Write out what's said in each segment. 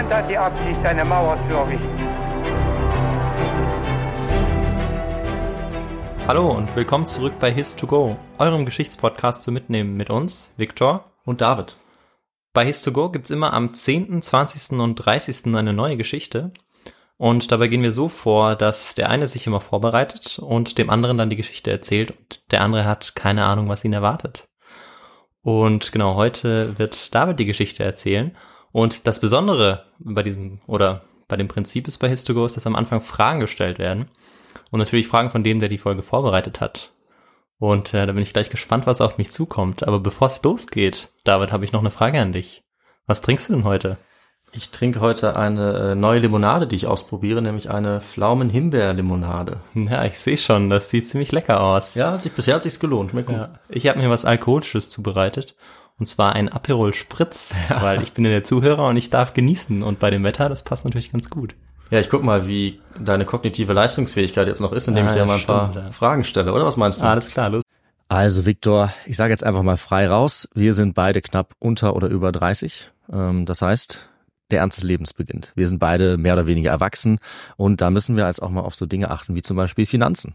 Niemand hat die Absicht, eine Mauer zu errichten. Hallo und willkommen zurück bei His2Go, eurem Geschichtspodcast zu mitnehmen mit uns, Viktor Und David. Bei His2Go gibt's immer am 10., 20. und 30. eine neue Geschichte. Und dabei gehen wir so vor, dass der eine sich immer vorbereitet und dem anderen dann die Geschichte erzählt und der andere hat keine Ahnung, was ihn erwartet. Und genau, heute wird David die Geschichte erzählen. Und das Besondere bei diesem, oder bei dem Prinzip ist bei His2Go, ist, dass am Anfang Fragen gestellt werden. Und natürlich Fragen von dem, der die Folge vorbereitet hat. Und äh, da bin ich gleich gespannt, was auf mich zukommt. Aber bevor es losgeht, David, habe ich noch eine Frage an dich. Was trinkst du denn heute? Ich trinke heute eine äh, neue Limonade, die ich ausprobiere, nämlich eine Pflaumen-Himbeer-Limonade. Ja, ich sehe schon, das sieht ziemlich lecker aus. Ja, hat sich, bisher hat sich's gelohnt. Schmeckt gut. Ja. Ich habe mir was Alkoholisches zubereitet. Und zwar ein Aperol Spritz, weil ich bin ja der Zuhörer und ich darf genießen. Und bei dem Wetter, das passt natürlich ganz gut. Ja, ich guck mal, wie deine kognitive Leistungsfähigkeit jetzt noch ist, indem Ah, ich dir mal ein paar stimmt, ja. Fragen stelle, oder was meinst du? Alles klar, los. Also Viktor, ich sage jetzt einfach mal frei raus. Wir sind beide knapp unter oder über 30. Ähm, das heißt, der Ernst des Lebens beginnt. Wir sind beide mehr oder weniger erwachsen und da müssen wir jetzt auch mal auf so Dinge achten wie zum Beispiel Finanzen.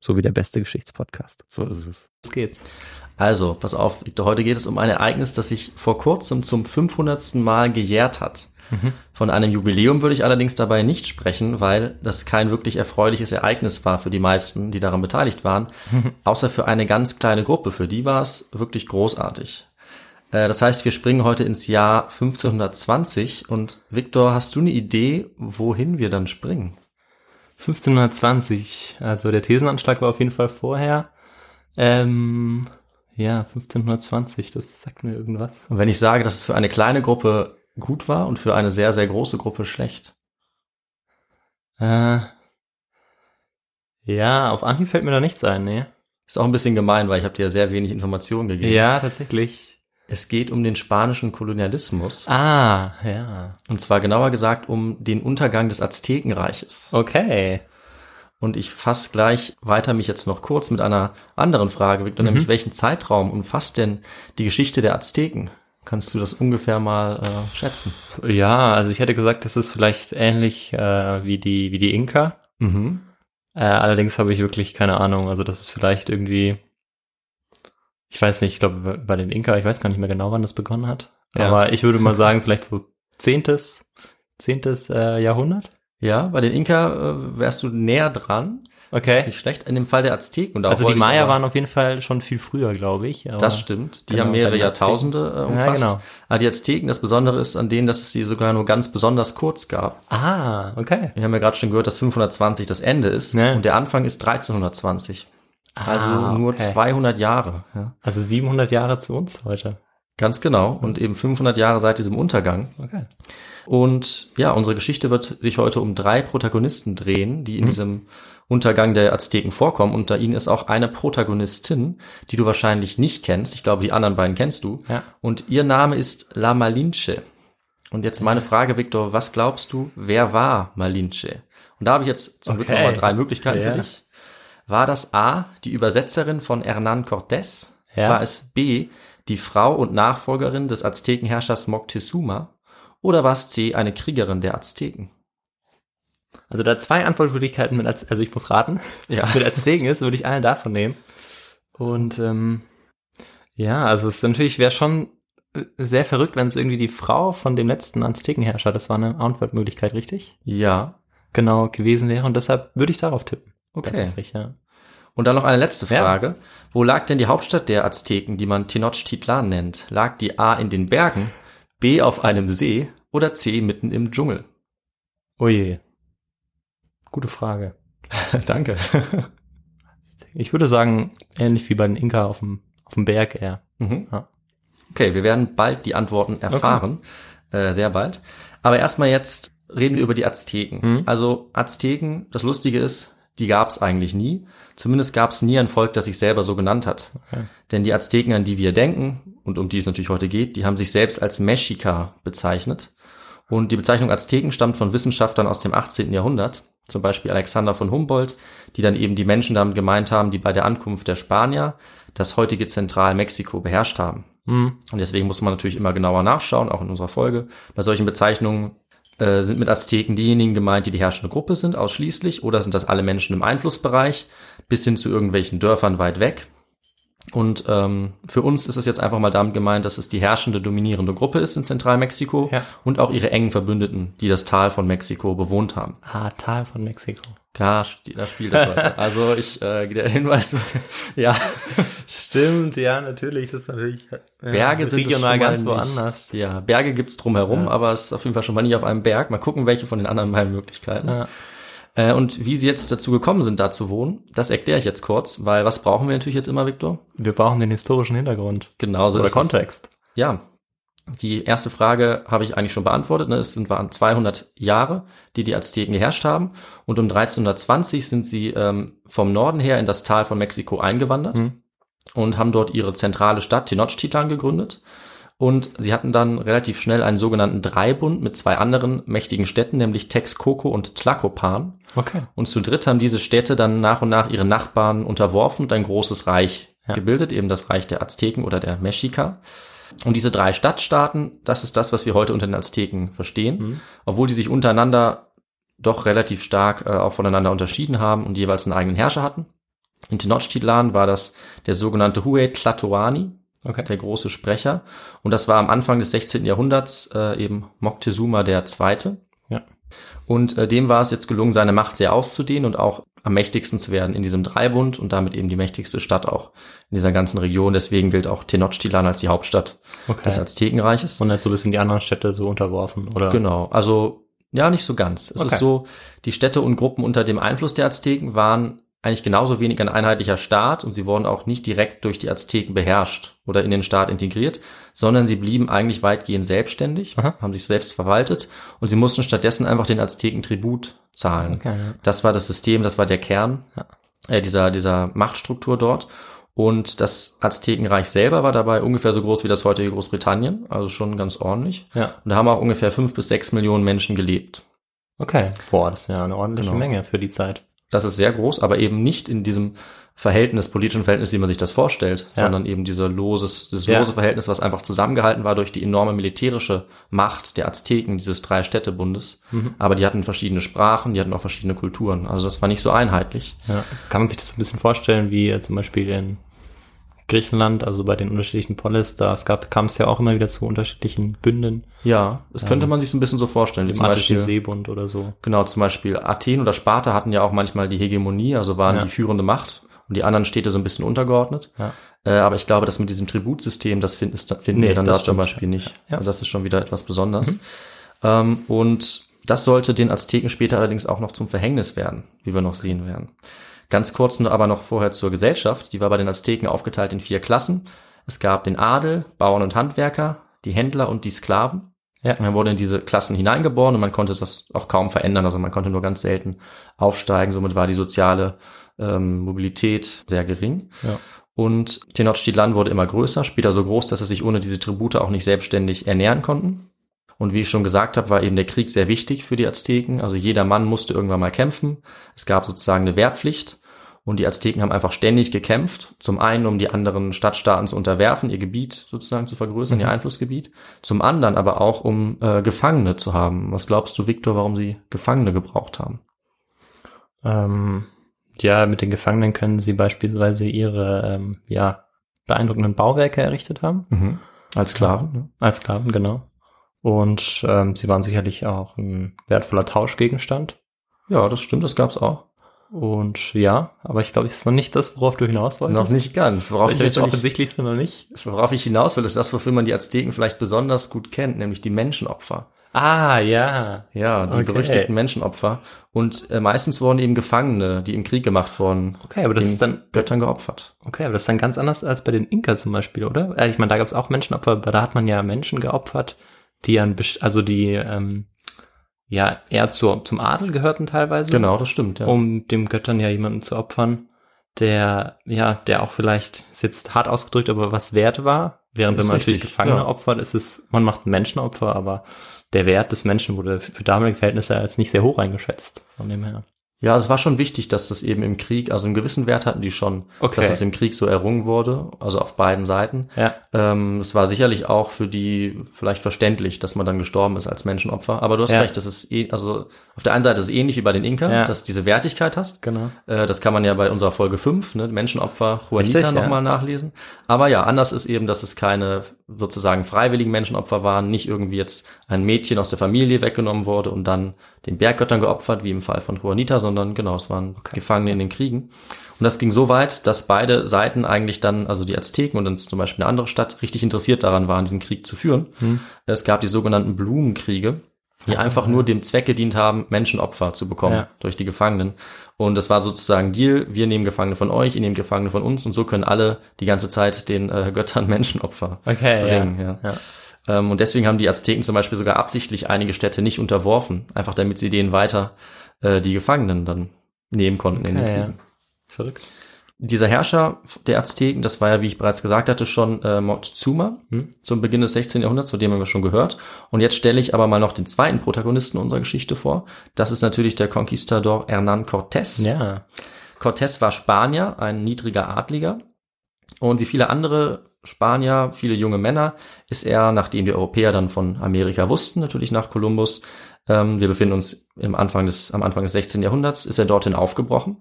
So wie der beste Geschichtspodcast. So ist es. Los geht's. Also, pass auf, Victor, heute geht es um ein Ereignis, das sich vor kurzem zum 500. Mal gejährt hat. Von einem Jubiläum würde ich allerdings dabei nicht sprechen, weil das kein wirklich erfreuliches Ereignis war für die meisten, die daran beteiligt waren, außer für eine ganz kleine Gruppe. Für die war es wirklich großartig. Äh, Das heißt, wir springen heute ins Jahr 1520 und Victor, hast du eine Idee, wohin wir dann springen? 1520, also der Thesenanschlag war auf jeden Fall vorher. Ähm, ja, 1520, das sagt mir irgendwas. Und wenn ich sage, dass es für eine kleine Gruppe gut war und für eine sehr, sehr große Gruppe schlecht. Äh, Ja, auf Anhieb fällt mir da nichts ein, ne? Ist auch ein bisschen gemein, weil ich habe dir sehr wenig Informationen gegeben. Ja, tatsächlich. Es geht um den spanischen Kolonialismus. Ah, ja. Und zwar genauer gesagt um den Untergang des Aztekenreiches. Okay. Und ich fasse gleich weiter mich jetzt noch kurz mit einer anderen Frage, Victor, Mhm. nämlich welchen Zeitraum umfasst denn die Geschichte der Azteken? Kannst du das ungefähr mal äh, schätzen? Ja, also ich hätte gesagt, das ist vielleicht ähnlich äh, wie die wie die Inka. Mhm. Äh, allerdings habe ich wirklich keine Ahnung. Also das ist vielleicht irgendwie, ich weiß nicht, ich glaube bei den Inka, ich weiß gar nicht mehr genau, wann das begonnen hat. Ja. Aber ich würde mal sagen, vielleicht so zehntes, zehntes äh, Jahrhundert. Ja, bei den Inka äh, wärst du näher dran. Das ist Okay. nicht schlecht. In dem Fall der Azteken. Also die Maya aber- waren auf jeden Fall schon viel früher, glaube ich. Das stimmt. Die Genau, haben mehrere. Jahrtausende äh, umfasst. genau. Aber die Azteken, das Besondere ist an denen, dass es sie sogar nur ganz besonders kurz gab. Ah, okay. Wir haben ja gerade schon gehört, dass 520 das Ende ist Ja. und der Anfang ist 1320. Also Ah, nur okay. 200 Jahre. Ja. Also 700 Jahre zu uns heute. Ganz genau. Und eben 500 Jahre seit diesem Untergang. Okay. Und ja, unsere Geschichte wird sich heute um drei Protagonisten drehen, die in diesem Untergang der Azteken vorkommen. Unter ihnen ist auch eine Protagonistin, die du wahrscheinlich nicht kennst. Ich glaube, die anderen beiden kennst du. Ja. Und ihr Name ist La Malinche. Und jetzt meine Frage, Victor, was glaubst du, wer war Malinche? Und da habe ich jetzt zum Glück Okay. nochmal drei Möglichkeiten Ja. für dich. War das A, die Übersetzerin von Hernán Cortés? Ja. War es B, die Frau und Nachfolgerin des Aztekenherrschers Moctezuma? Oder war es C, eine Kriegerin der Azteken? Also da zwei Antwortmöglichkeiten mit, Az- also ich muss raten, Ja. mit Azteken ist, würde ich eine davon nehmen. Und ähm, ja, also es ist natürlich wäre schon äh, sehr verrückt, wenn es irgendwie die Frau von dem letzten Aztekenherrscher, das war eine Antwortmöglichkeit, richtig? Ja. Genau gewesen wäre und deshalb würde ich darauf tippen. Okay. Tatsächlich, ja. Und dann noch eine letzte Ja. Frage. Wo lag denn die Hauptstadt der Azteken, die man Tenochtitlan nennt? Lag die A in den Bergen, B auf einem See oder C mitten im Dschungel? Oh je. Gute Frage. Danke. Ich würde sagen, ähnlich wie bei den Inka auf dem, auf dem Berg eher. Mhm. Ja. Okay, wir werden bald die Antworten erfahren. Äh, sehr bald. Aber erstmal jetzt reden wir über die Azteken. Mhm. Also Azteken, das Lustige ist, die gab es eigentlich nie. Zumindest gab es nie ein Volk, das sich selber so genannt hat. Okay. Denn die Azteken, an die wir denken und um die es natürlich heute geht, die haben sich selbst als Mexica bezeichnet. Und die Bezeichnung Azteken stammt von Wissenschaftlern aus dem 18. Jahrhundert, zum Beispiel Alexander von Humboldt, die dann eben die Menschen damit gemeint haben, die bei der Ankunft der Spanier das heutige Zentralmexiko beherrscht haben. Mhm. Und deswegen muss man natürlich immer genauer nachschauen, auch in unserer Folge. Bei solchen Bezeichnungen äh, sind mit Azteken diejenigen gemeint, die die herrschende Gruppe sind, ausschließlich, oder sind das alle Menschen im Einflussbereich, bis hin zu irgendwelchen Dörfern weit weg. Und ähm, für uns ist es jetzt einfach mal damit gemeint, dass es die herrschende, dominierende Gruppe ist in Zentralmexiko Ja. und auch ihre engen Verbündeten, die das Tal von Mexiko bewohnt haben. Ah, Tal von Mexiko. Ja, da spielt das heute. Also ich, äh, der Hinweis, ja, Stimmt, ja, natürlich. Das ist natürlich Berge sind regional ganz nicht. woanders. Ja, Berge gibt's drumherum, Ja. aber es ist auf jeden Fall schon mal nicht auf einem Berg. Mal gucken, welche von den anderen beiden Möglichkeiten. Ja. Äh, und wie sie jetzt dazu gekommen sind, da zu wohnen, das erkläre ich jetzt kurz, weil was brauchen wir natürlich jetzt immer, Victor? Wir brauchen den historischen Hintergrund. Genauso Oder ist es. Kontext. Ja. Die erste Frage habe ich eigentlich schon beantwortet. Ne? Es sind, waren 200 Jahre, die die Azteken geherrscht haben. Und um 1320 sind sie ähm, vom Norden her in das Tal von Mexiko eingewandert Mhm. und haben dort ihre zentrale Stadt Tenochtitlan gegründet. Und sie hatten dann relativ schnell einen sogenannten Dreibund mit zwei anderen mächtigen Städten, nämlich Texcoco und Tlacopan. Okay. Und zu dritt haben diese Städte dann nach und nach ihre Nachbarn unterworfen und ein großes Reich Ja. gebildet, eben das Reich der Azteken oder der Mexica. Und diese drei Stadtstaaten, das ist das, was wir heute unter den Azteken verstehen, Mhm. obwohl die sich untereinander doch relativ stark äh, auch voneinander unterschieden haben und jeweils einen eigenen Herrscher hatten. In Tenochtitlan war das der sogenannte Huey Tlatoani, Okay. der große Sprecher. Und das war am Anfang des 16. Jahrhunderts äh, eben Moctezuma der Zweite. Ja. Und äh, dem war es jetzt gelungen, seine Macht sehr auszudehnen und auch am mächtigsten zu werden in diesem Dreibund und damit eben die mächtigste Stadt auch in dieser ganzen Region. Deswegen gilt auch Tenochtitlan als die Hauptstadt Okay. des Aztekenreiches. Und hat so ein bisschen die anderen Städte so unterworfen, oder? Genau, also ja, nicht so ganz. Es Okay. ist so, die Städte und Gruppen unter dem Einfluss der Azteken waren eigentlich genauso wenig ein einheitlicher Staat und sie wurden auch nicht direkt durch die Azteken beherrscht oder in den Staat integriert, sondern sie blieben eigentlich weitgehend selbstständig, Aha. haben sich selbst verwaltet und sie mussten stattdessen einfach den Azteken Tribut zahlen. Okay, ja. Das war das System, das war der Kern. Äh, dieser, dieser Machtstruktur dort. Und das Aztekenreich selber war dabei ungefähr so groß wie das heutige Großbritannien, also schon ganz ordentlich. Ja. Und da haben auch ungefähr fünf bis sechs Millionen Menschen gelebt. Okay. Boah, das ist ja eine ordentliche Genau. Menge für die Zeit. Das ist sehr groß, aber eben nicht in diesem Verhältnis, politischen Verhältnis, wie man sich das vorstellt, Ja. sondern eben dieser loses, dieses Ja. lose Verhältnis, was einfach zusammengehalten war durch die enorme militärische Macht der Azteken, dieses Drei-Städtebundes. Mhm. Aber die hatten verschiedene Sprachen, die hatten auch verschiedene Kulturen. Also das war nicht so einheitlich. Ja. Kann man sich das ein bisschen vorstellen, wie zum Beispiel in Griechenland, also bei den unterschiedlichen Polis, da es gab, kam es ja auch immer wieder zu unterschiedlichen Bünden, Ja, das könnte man sich so ein bisschen so vorstellen. Wie zum Beispiel, Seebund oder so. genau, zum Beispiel Athen oder Sparta hatten ja auch manchmal die Hegemonie, also waren Ja. die führende Macht und die anderen Städte so ein bisschen untergeordnet. Ja. Äh, aber ich glaube, dass mit diesem Tributsystem, das finden, das finden Nee, wir dann das da zum. Beispiel nicht. Ja. Also das ist schon wieder etwas Besonderes. Ähm, und das sollte den Azteken später allerdings auch noch zum Verhängnis werden, wie wir noch sehen werden. Ganz kurz nur aber noch vorher zur Gesellschaft. Die war bei den Azteken aufgeteilt in vier Klassen. Es gab den Adel, Bauern und Handwerker, die Händler und die Sklaven. Ja. Man wurde in diese Klassen hineingeboren und man konnte das auch kaum verändern. Also man konnte nur ganz selten aufsteigen. Somit war die soziale ähm, Mobilität sehr gering. Ja. Und Tenochtitlan wurde immer größer, später so groß, dass sie sich ohne diese Tribute auch nicht selbstständig ernähren konnten. Und wie ich schon gesagt habe, war eben der Krieg sehr wichtig für die Azteken. Also jeder Mann musste irgendwann mal kämpfen. Es gab sozusagen eine Wehrpflicht. Und die Azteken haben einfach ständig gekämpft. Zum einen, um die anderen Stadtstaaten zu unterwerfen, ihr Gebiet sozusagen zu vergrößern, ihr Einflussgebiet. Zum anderen aber auch, um äh, Gefangene zu haben. Was glaubst du, Viktor, warum sie Gefangene gebraucht haben? Ähm, ja, mit den Gefangenen können sie beispielsweise ihre, ähm, ja, beeindruckenden Bauwerke errichtet haben. Als Sklaven. Ne? Als Sklaven, genau. Und ähm, sie waren sicherlich auch ein wertvoller Tauschgegenstand. Ja, das stimmt, das gab's auch. Und ja, aber ich glaube, das ist noch nicht das, worauf du hinaus wolltest. Noch nicht ganz. Worauf ich, natürlich, offensichtlichste noch nicht. worauf ich hinaus will, ist das, wofür man die Azteken vielleicht besonders gut kennt, nämlich die Menschenopfer. Ah, ja. Ja, die Okay. berüchtigten Menschenopfer. Und äh, meistens wurden eben Gefangene, die im Krieg gemacht wurden, Okay, aber das ist dann, Göttern geopfert. okay, aber das ist dann ganz anders als bei den Inka zum Beispiel, oder? Äh, Ich meine, da gab es auch Menschenopfer, aber da hat man ja Menschen geopfert, die an, also die, ähm, ja, eher zur, zum Adel gehörten teilweise. Genau, das stimmt, ja. um dem Göttern ja jemanden zu opfern, der, ja, der auch vielleicht, ist jetzt hart ausgedrückt, aber was wert war. Während Ist wenn man natürlich richtig, Gefangene ja. opfert, ist es, man macht ein Menschenopfer, aber der Wert des Menschen wurde für damalige Verhältnisse als nicht sehr hoch eingeschätzt. Von dem her. Ja, es war schon wichtig, dass das eben im Krieg, also einen gewissen Wert hatten die schon, Okay. dass es im Krieg so errungen wurde, also auf beiden Seiten. Ja. Ähm, es war sicherlich auch für die vielleicht verständlich, dass man dann gestorben ist als Menschenopfer. Aber du hast Ja. recht, das ist eh, also auf der einen Seite ist es ähnlich wie bei den Inka, Ja. dass du diese Wertigkeit hast. Genau. Äh, das kann man ja bei unserer Folge 5, ne, Menschenopfer Juanita Richtig, ja. nochmal nachlesen. Aber ja, anders ist eben, dass es keine sozusagen freiwilligen Menschenopfer waren, nicht irgendwie jetzt ein Mädchen aus der Familie weggenommen wurde und dann den Berggöttern geopfert, wie im Fall von Juanita, sondern genau, es waren Gefangene in den Kriegen. Und das ging so weit, dass beide Seiten eigentlich dann, also die Azteken und dann zum Beispiel eine andere Stadt, richtig interessiert daran waren, diesen Krieg zu führen. Hm. Es gab die sogenannten Blumenkriege, die einfach nur dem Zweck gedient haben, Menschenopfer zu bekommen Ja. durch die Gefangenen. Und das war sozusagen Deal, wir nehmen Gefangene von euch, ihr nehmt Gefangene von uns und so können alle die ganze Zeit den äh, Göttern Menschenopfer Okay, bringen. ja. Ja. Ja. Ähm, und deswegen haben die Azteken zum Beispiel sogar absichtlich einige Städte nicht unterworfen, einfach damit sie denen weiter äh, die Gefangenen dann nehmen konnten in den Okay, ja. Kriegen. Verrückt. Dieser Herrscher der Azteken, das war ja, wie ich bereits gesagt hatte, schon äh, Moctezuma Hm. zum Beginn des 16. Jahrhunderts, von dem haben wir schon gehört. Und jetzt stelle ich aber mal noch den zweiten Protagonisten unserer Geschichte vor. Das ist natürlich der Conquistador Hernán Cortés. Ja. Cortés war Spanier, ein niedriger Adliger. Und wie viele andere Spanier, viele junge Männer, ist er, nachdem die Europäer dann von Amerika wussten, natürlich nach Kolumbus, ähm, wir befinden uns im Anfang des, am Anfang des 16. Jahrhunderts, ist er dorthin aufgebrochen,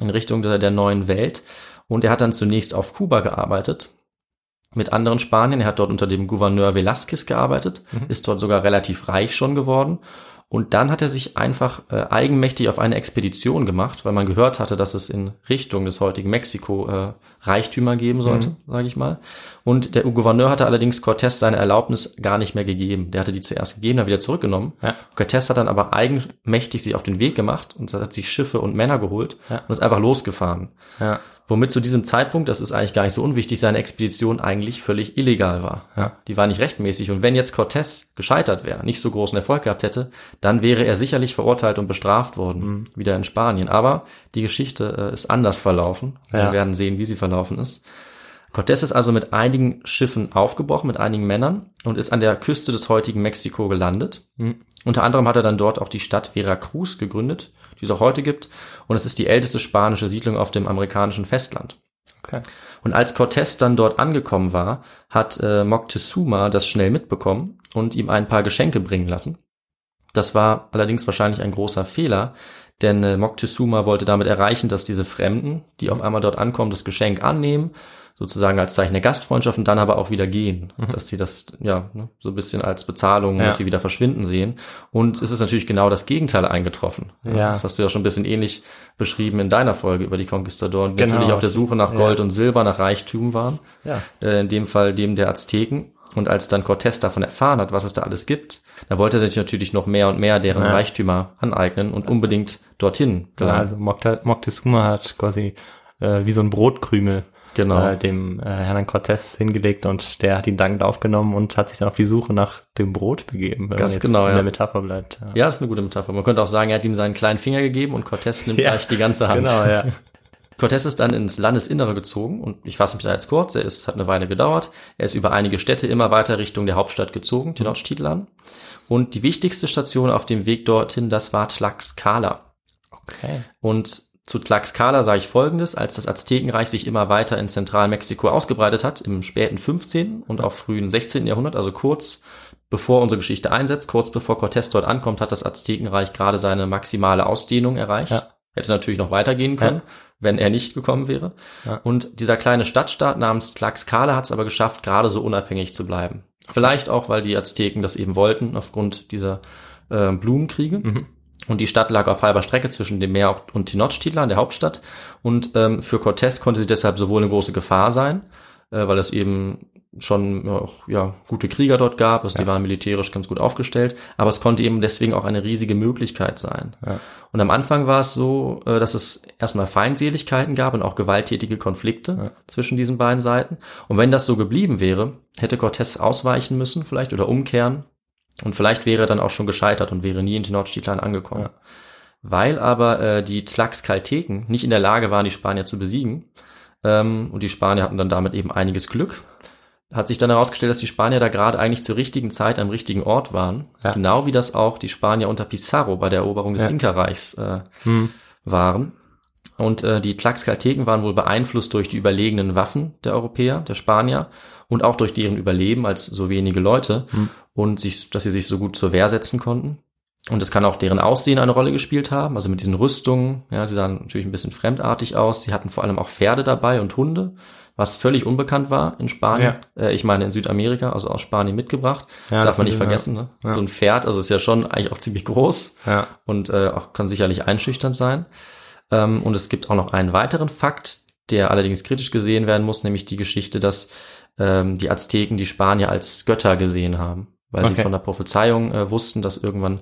in Richtung der, der neuen Welt. Und er hat dann zunächst auf Kuba gearbeitet, mit anderen Spaniern. Er hat dort unter dem Gouverneur Velázquez gearbeitet, ist dort sogar relativ reich schon geworden. Und dann hat er sich einfach äh, eigenmächtig auf eine Expedition gemacht, weil man gehört hatte, dass es in Richtung des heutigen Mexiko äh, Reichtümer geben sollte, Mhm. sage ich mal. Und der Gouverneur hatte allerdings Cortés seine Erlaubnis gar nicht mehr gegeben. Der hatte die zuerst gegeben, dann wieder zurückgenommen. Ja. Cortés hat dann aber eigenmächtig sich auf den Weg gemacht und hat sich Schiffe und Männer geholt Ja. und ist einfach losgefahren. Ja. Womit zu diesem Zeitpunkt, das ist eigentlich gar nicht so unwichtig, seine Expedition eigentlich völlig illegal war. Ja. Die war nicht rechtmäßig. Und wenn jetzt Cortés gescheitert wäre, nicht so großen Erfolg gehabt hätte, dann wäre er sicherlich verurteilt und bestraft worden, Mhm. wieder in Spanien. Aber die Geschichte äh, ist anders verlaufen. Wir werden sehen, wie sie verlaufen ist. Cortés ist also mit einigen Schiffen aufgebrochen, mit einigen Männern und ist an der Küste des heutigen Mexiko gelandet. Mhm. Unter anderem hat er dann dort auch die Stadt Veracruz gegründet, die es auch heute gibt. Und es ist die älteste spanische Siedlung auf dem amerikanischen Festland. Okay. Und als Cortés dann dort angekommen war, hat äh, Moctezuma das schnell mitbekommen und ihm ein paar Geschenke bringen lassen. Das war allerdings wahrscheinlich ein großer Fehler, denn äh, Moctezuma wollte damit erreichen, dass diese Fremden, die auf einmal dort ankommen, das Geschenk annehmen, sozusagen als Zeichen der Gastfreundschaft und dann aber auch wieder gehen, dass sie das ja ne, so ein bisschen als Bezahlung, Ja. dass sie wieder verschwinden sehen. Und es ist natürlich genau das Gegenteil eingetroffen. Ja. Das hast du ja schon ein bisschen ähnlich beschrieben in deiner Folge über die Conquistadoren, die Genau. natürlich auf der Suche nach Ja. Gold und Silber, nach Reichtum waren Ja. äh, in dem Fall dem der Azteken. Und als dann Cortés davon erfahren hat, was es da alles gibt, da wollte er sich natürlich noch mehr und mehr deren Ja. Reichtümer aneignen und unbedingt dorthin gelangen. also Mocte- Moctezuma hat quasi äh, wie so ein Brotkrümel Genau. äh, dem äh, Herrn Cortés hingelegt und der hat ihn dankend aufgenommen und hat sich dann auf die Suche nach dem Brot begeben, wenn Ganz man genau, in ja. der Metapher bleibt. Ja, ja, ist eine gute Metapher. Man könnte auch sagen, er hat ihm seinen kleinen Finger gegeben und Cortés nimmt Ja, gleich die ganze Hand. Genau, ja. Cortés ist dann ins Landesinnere gezogen und ich fasse mich da jetzt kurz, er ist, hat eine Weile gedauert. Er ist über einige Städte immer weiter Richtung der Hauptstadt gezogen, Tenochtitlan. Und die wichtigste Station auf dem Weg dorthin, das war Tlaxcala. Okay. Und zu Tlaxcala sage ich Folgendes, als das Aztekenreich sich immer weiter in Zentralmexiko ausgebreitet hat, im späten 15. und auch frühen 16. Jahrhundert, also kurz bevor unsere Geschichte einsetzt, kurz bevor Cortés dort ankommt, hat das Aztekenreich gerade seine maximale Ausdehnung erreicht. Ja. Hätte natürlich noch weitergehen können, Ja. wenn er nicht gekommen wäre. Ja. Und dieser kleine Stadtstaat namens Tlaxcala hat es aber geschafft, gerade so unabhängig zu bleiben. Vielleicht auch, weil die Azteken das eben wollten, aufgrund dieser äh, Blumenkriege. Mhm. Und die Stadt lag auf halber Strecke zwischen dem Meer und Tenochtitlan, der Hauptstadt. Und ähm, für Cortés konnte sie deshalb sowohl eine große Gefahr sein, äh, weil es eben schon ja, auch ja, gute Krieger dort gab, also die waren militärisch ganz gut aufgestellt, aber es konnte eben deswegen auch eine riesige Möglichkeit sein. Ja. Und am Anfang war es so, äh, dass es erstmal Feindseligkeiten gab und auch gewalttätige Konflikte zwischen diesen beiden Seiten. Und wenn das so geblieben wäre, hätte Cortés ausweichen müssen, vielleicht oder umkehren. Und vielleicht wäre er dann auch schon gescheitert und wäre nie in Tenochtitlan angekommen. Ja. Weil aber äh, die Tlaxcalteken nicht in der Lage waren, die Spanier zu besiegen, ähm, und die Spanier hatten dann damit eben einiges Glück, hat sich dann herausgestellt, dass die Spanier da gerade eigentlich zur richtigen Zeit am richtigen Ort waren. Ja. Genau wie das auch die Spanier unter Pizarro bei der Eroberung des Ja. Inka-Reichs äh, Hm. waren. Und äh, die Tlaxcalteken waren wohl beeinflusst durch die überlegenen Waffen der Europäer, der Spanier und auch durch deren Überleben als so wenige Leute Hm. und sich, dass sie sich so gut zur Wehr setzen konnten. Und es kann auch deren Aussehen eine Rolle gespielt haben, also mit diesen Rüstungen. Ja, sie sahen natürlich ein bisschen fremdartig aus. Sie hatten vor allem auch Pferde dabei und Hunde, was völlig unbekannt war in Spanien. Äh, ich meine in Südamerika, also aus Spanien mitgebracht. Ja, das darf man nicht vergessen. Ne? ja. So ein Pferd, also ist ja schon eigentlich auch ziemlich groß Ja. und äh, auch kann sicherlich einschüchternd sein. Ähm, und es gibt auch noch einen weiteren Fakt, der allerdings kritisch gesehen werden muss, nämlich die Geschichte, dass ähm, die Azteken die Spanier als Götter gesehen haben, weil sie Okay. von der Prophezeiung äh, wussten, dass irgendwann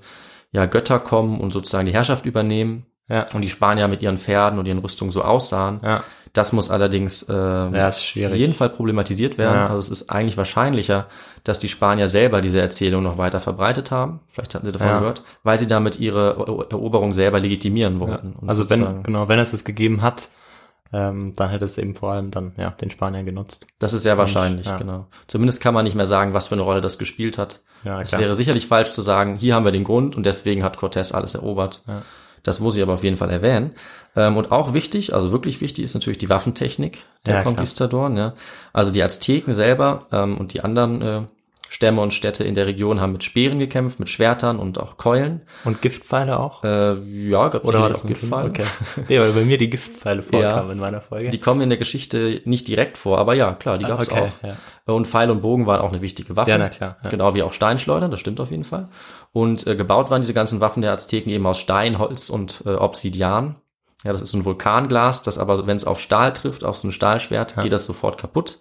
ja Götter kommen und sozusagen die Herrschaft übernehmen Ja. und die Spanier mit ihren Pferden und ihren Rüstungen so aussahen. Ja. Das muss allerdings ähm, Ja, ist auf jeden Fall problematisiert werden. Ja. Also es ist eigentlich wahrscheinlicher, dass die Spanier selber diese Erzählung noch weiter verbreitet haben. Vielleicht hatten sie davon Ja. gehört, weil sie damit ihre Ero- Eroberung selber legitimieren wollten. Also wenn, genau, wenn es es gegeben hat, ähm, dann hätte es eben vor allem dann, ja, den Spaniern genutzt. Das ist sehr wahrscheinlich, ja. genau. Zumindest kann man nicht mehr sagen, was für eine Rolle das gespielt hat. Ja, Es wäre sicherlich falsch zu sagen, hier haben wir den Grund und deswegen hat Cortés alles erobert. Ja. Das muss ich aber auf jeden Fall erwähnen. Ähm, und auch wichtig, also wirklich wichtig, ist natürlich die Waffentechnik der Ja, klar. Conquistadoren. Ja. Also die Azteken selber ähm, und die anderen äh, Stämme und Städte in der Region haben mit Speeren gekämpft, mit Schwertern und auch Keulen. Und Giftpfeile auch? Äh, ja, gab das auch Giftpfeile. Okay. Nee, weil bei mir die Giftpfeile vorkamen Ja. in meiner Folge. Die kommen in der Geschichte nicht direkt vor, aber ja, klar, die gab es okay, auch. ja. Und Pfeil und Bogen waren auch eine wichtige Waffe. Ja, na klar, ja. Genau wie auch Steinschleudern, das stimmt auf jeden Fall. Und äh, gebaut waren diese ganzen Waffen der Azteken eben aus Stein, Holz und äh, Obsidian. Ja, das ist so ein Vulkanglas, das aber, wenn es auf Stahl trifft, auf so ein Stahlschwert, geht das sofort kaputt.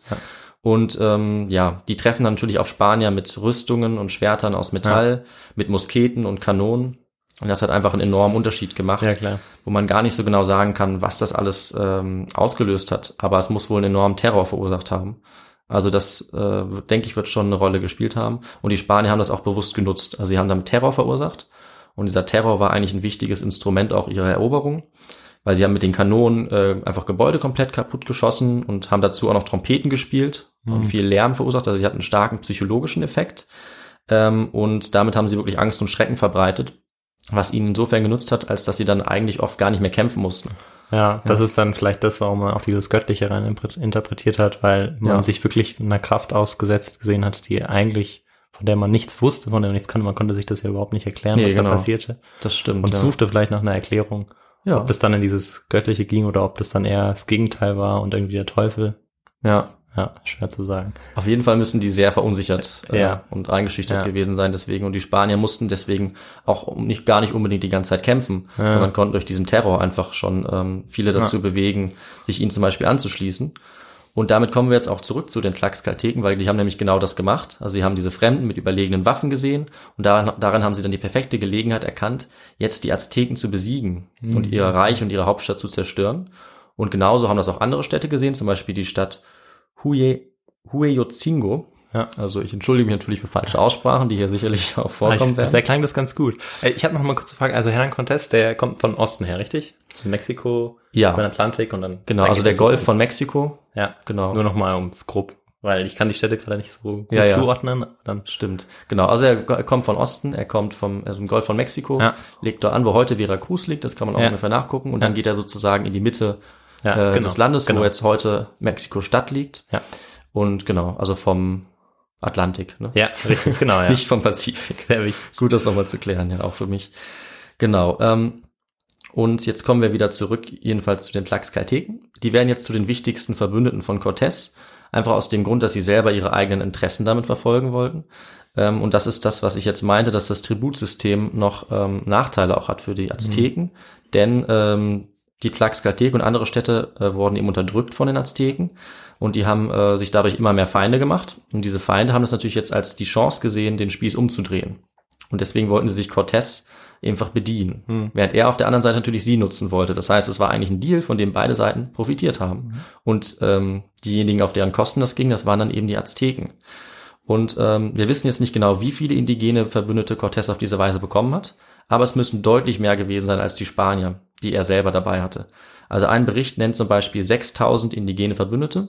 Und ähm, ja, die treffen dann natürlich auf Spanier mit Rüstungen und Schwertern aus Metall, mit Musketen und Kanonen. Und das hat einfach einen enormen Unterschied gemacht Ja, klar. wo man gar nicht so genau sagen kann, was das alles ähm, ausgelöst hat. Aber es muss wohl einen enormen Terror verursacht haben. Also das, äh, denke ich, wird schon eine Rolle gespielt haben. Und die Spanier haben das auch bewusst genutzt. Also sie haben damit Terror verursacht Und dieser Terror war eigentlich ein wichtiges Instrument auch ihrer Eroberung, weil sie haben mit den Kanonen äh, einfach Gebäude komplett kaputt geschossen und haben dazu auch noch Trompeten gespielt und viel Lärm verursacht. Also sie hatten einen starken psychologischen Effekt. Ähm, und damit haben sie wirklich Angst und Schrecken verbreitet, was ihnen insofern genutzt hat, als dass sie dann eigentlich oft gar nicht mehr kämpfen mussten. Ja, das ist dann vielleicht das, warum man auch dieses Göttliche rein interpretiert hat, weil man Ja. sich wirklich einer Kraft ausgesetzt gesehen hat, die eigentlich, von der man nichts wusste, von der man nichts kannte. Man konnte sich das ja überhaupt nicht erklären, Nee, was genau. da passierte. Das stimmt. Und ja. suchte vielleicht nach einer Erklärung, ja. ob das dann in dieses Göttliche ging oder ob das dann eher das Gegenteil war und irgendwie der Teufel. ja. Ja, schwer zu sagen. Auf jeden Fall müssen die sehr verunsichert äh, Ja. und eingeschüchtert Ja. gewesen sein deswegen. Und die Spanier mussten deswegen auch nicht gar nicht unbedingt die ganze Zeit kämpfen, Ja. sondern konnten durch diesen Terror einfach schon ähm, viele dazu bewegen, sich ihnen zum Beispiel anzuschließen. Und damit kommen wir jetzt auch zurück zu den Tlaxcalteken, weil die haben nämlich genau das gemacht. Also sie haben diese Fremden mit überlegenen Waffen gesehen und daran, daran haben sie dann die perfekte Gelegenheit erkannt, jetzt die Azteken zu besiegen und ihr Reich und ihre Hauptstadt zu zerstören. Und genauso haben das auch andere Städte gesehen, zum Beispiel die Stadt Huye, Hueyotzingo. Ja. Also ich entschuldige mich natürlich für falsche Aussprachen, die hier sicherlich auch vorkommen ich, werden. da klang das ganz gut. Ich habe noch mal kurz eine Frage. Also Hernan Cortés, der kommt von Osten her, richtig? Von Mexiko, Ja. über den Atlantik und dann. Genau, also der er Golf von Mexiko. Ja, Genau. Nur noch mal ums grob, weil ich kann die Städte gerade nicht so gut Ja, ja. zuordnen. Dann Stimmt, genau. Also er kommt von Osten, er kommt vom also im Golf von Mexiko, Ja. legt da an, wo heute Veracruz liegt, das kann man auch ungefähr nachgucken. Und dann geht er sozusagen in die Mitte äh, genau, des Landes, genau. wo jetzt heute Mexiko-Stadt liegt. Ja. Und genau, also vom Atlantik, ne? ja, richtig, genau, ja. Nicht vom Pazifik. sehr wichtig. Gut, das nochmal zu klären, ja, auch für mich. Genau. Ähm, und jetzt kommen wir wieder zurück, jedenfalls zu den Tlaxcalteken. Die werden jetzt zu den wichtigsten Verbündeten von Cortés, einfach aus dem Grund, dass sie selber ihre eigenen Interessen damit verfolgen wollten. Ähm, und das ist das, was ich jetzt meinte, dass das Tributsystem noch ähm, Nachteile auch hat für die Azteken, denn ähm, die Tlaxcalteken und andere Städte äh, wurden eben unterdrückt von den Azteken und die haben äh, sich dadurch immer mehr Feinde gemacht. Und diese Feinde haben es natürlich jetzt als die Chance gesehen, den Spieß umzudrehen. Und deswegen wollten sie sich Cortés einfach bedienen. Während er auf der anderen Seite natürlich sie nutzen wollte. Das heißt, es war eigentlich ein Deal, von dem beide Seiten profitiert haben. Und ähm, diejenigen, auf deren Kosten das ging, das waren dann eben die Azteken. Und ähm, wir wissen jetzt nicht genau, wie viele indigene Verbündete Cortés auf diese Weise bekommen hat, aber es müssen deutlich mehr gewesen sein als die Spanier, die er selber dabei hatte. Also ein Bericht nennt zum Beispiel 6000 indigene Verbündete,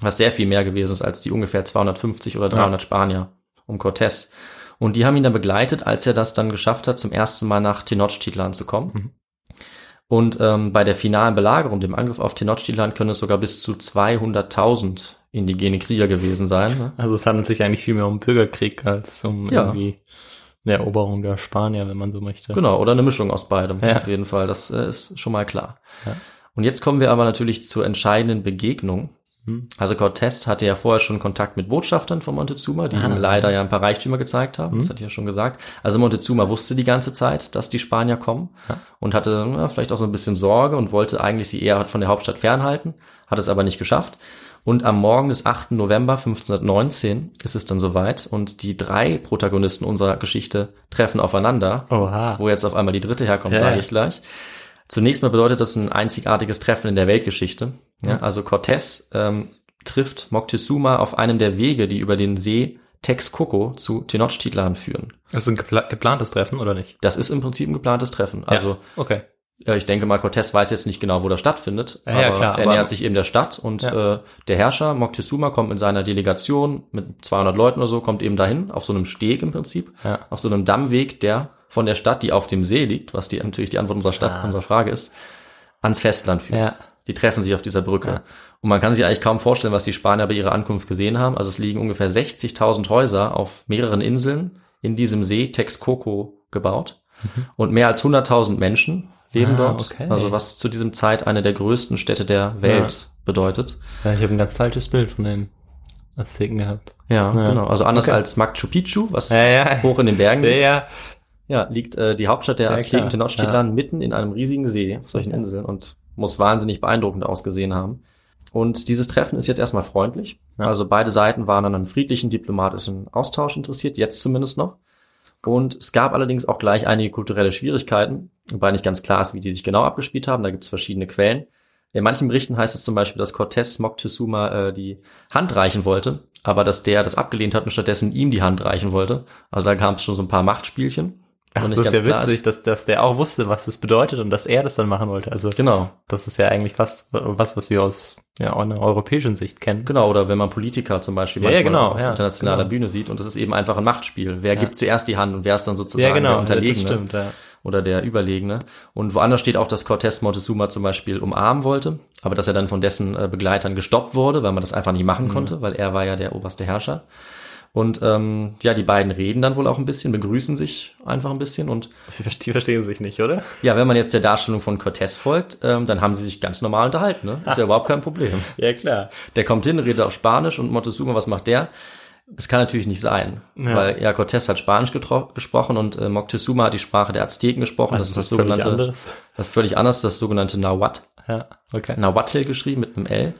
was sehr viel mehr gewesen ist als die ungefähr 250 oder 300 Spanier um Cortés. Und die haben ihn dann begleitet, als er das dann geschafft hat, zum ersten Mal nach Tenochtitlan zu kommen. Und ähm, bei der finalen Belagerung, dem Angriff auf Tenochtitlan, können es sogar bis zu 200.000 indigene Krieger gewesen sein. Ne? Also es handelt sich eigentlich viel mehr um Bürgerkrieg als um Ja. irgendwie eine Eroberung der Spanier, wenn man so möchte. Genau, oder eine Mischung aus beidem, Ja. auf jeden Fall. Das äh, ist schon mal klar. Ja. Und jetzt kommen wir aber natürlich zur entscheidenden Begegnung. Hm. Also Cortés hatte ja vorher schon Kontakt mit Botschaftern von Montezuma, die Ah. ihm leider ja ein paar Reichtümer gezeigt haben. Das hatte ich ja schon gesagt. Also Montezuma wusste die ganze Zeit, dass die Spanier kommen und hatte na, vielleicht auch so ein bisschen Sorge und wollte eigentlich sie eher von der Hauptstadt fernhalten, hat es aber nicht geschafft. Und am Morgen des 8. November 1519 ist es dann soweit und die drei Protagonisten unserer Geschichte treffen aufeinander. Oha. Wo jetzt auf einmal die dritte herkommt, Ja, sage ich gleich. Zunächst mal bedeutet das ein einzigartiges Treffen in der Weltgeschichte. Ja, also Cortés ähm, trifft Moctezuma auf einem der Wege, die über den See Texcoco zu Tenochtitlan führen. Das ist ein gepla geplantes Treffen oder nicht? Das ist im Prinzip ein geplantes Treffen. Also ja. okay. Ja, ich denke mal, Cortés weiß jetzt nicht genau, wo das stattfindet, Ja, aber klar, er nähert sich eben der Stadt und Ja. äh, der Herrscher Moctezuma kommt mit seiner Delegation mit 200 Leuten oder so, kommt eben dahin, auf so einem Steg im Prinzip, Ja. auf so einem Dammweg, der von der Stadt, die auf dem See liegt, was die natürlich die Antwort unserer Stadt, Ah. unserer Frage ist, ans Festland führt. Die treffen sich auf dieser Brücke. Und man kann sich eigentlich kaum vorstellen, was die Spanier bei ihrer Ankunft gesehen haben. Also es liegen ungefähr 60.000 Häuser auf mehreren Inseln in diesem See Texcoco gebaut. Und mehr als 100.000 Menschen leben Mhm. Ah, dort. okay. Also was zu diesem Zeit eine der größten Städte der Welt bedeutet. Ja, ich habe ein ganz falsches Bild von den Azteken gehabt. Ja, Ja. genau. Also anders Okay. als Machu Picchu, was Ja, ja. hoch in den Bergen liegt. Ja, Ja, liegt äh, die Hauptstadt der Ja, Azteken. Tenochtitlan mitten in einem riesigen See auf solchen Inseln und muss wahnsinnig beeindruckend ausgesehen haben. Und dieses Treffen ist jetzt erstmal freundlich. Ja. Also beide Seiten waren an einem friedlichen diplomatischen Austausch interessiert, jetzt zumindest noch. Und es gab allerdings auch gleich einige kulturelle Schwierigkeiten, wobei nicht ganz klar ist, wie die sich genau abgespielt haben. Da gibt es verschiedene Quellen. In manchen Berichten heißt es zum Beispiel, dass Cortés Moctezuma äh, die Hand reichen wollte, aber dass der das abgelehnt hat und stattdessen ihm die Hand reichen wollte. Also da kam es schon so ein paar Machtspielchen. Ach, Und das ist ja witzig, dass, dass der auch wusste, was das bedeutet und dass er das dann machen wollte. Also Genau. das ist ja eigentlich fast was, was wir aus ja, einer europäischen Sicht kennen. Genau, oder wenn man Politiker zum Beispiel Ja, ja, genau, auf ja, internationaler genau. Bühne sieht und das ist eben einfach ein Machtspiel. Wer gibt zuerst die Hand und wer ist dann sozusagen Ja, genau, der das Unterlegene stimmt, ja. oder der Überlegene. Und woanders steht auch, dass Cortés Montezuma zum Beispiel umarmen wollte, aber dass er dann von dessen äh, Begleitern gestoppt wurde, weil man das einfach nicht machen Mhm. konnte, weil er war ja der oberste Herrscher. Und ähm, ja, die beiden reden dann wohl auch ein bisschen, begrüßen sich einfach ein bisschen und Die verstehen sich nicht, oder? ja, wenn man jetzt der Darstellung von Cortés folgt, ähm, dann haben sie sich ganz normal unterhalten. Ne? Ist ja überhaupt kein Problem. Ja, klar. Der kommt hin, redet auf Spanisch und Montezuma, was macht der? Es kann natürlich nicht sein, Ja. weil ja, Cortés hat Spanisch gesprochen und äh, Moctezuma hat die Sprache der Azteken gesprochen. das ist das Also völlig sogenannte, anderes. das ist völlig anders, das sogenannte Nahuatl. Ja, okay. Nahuatl geschrieben mit einem L.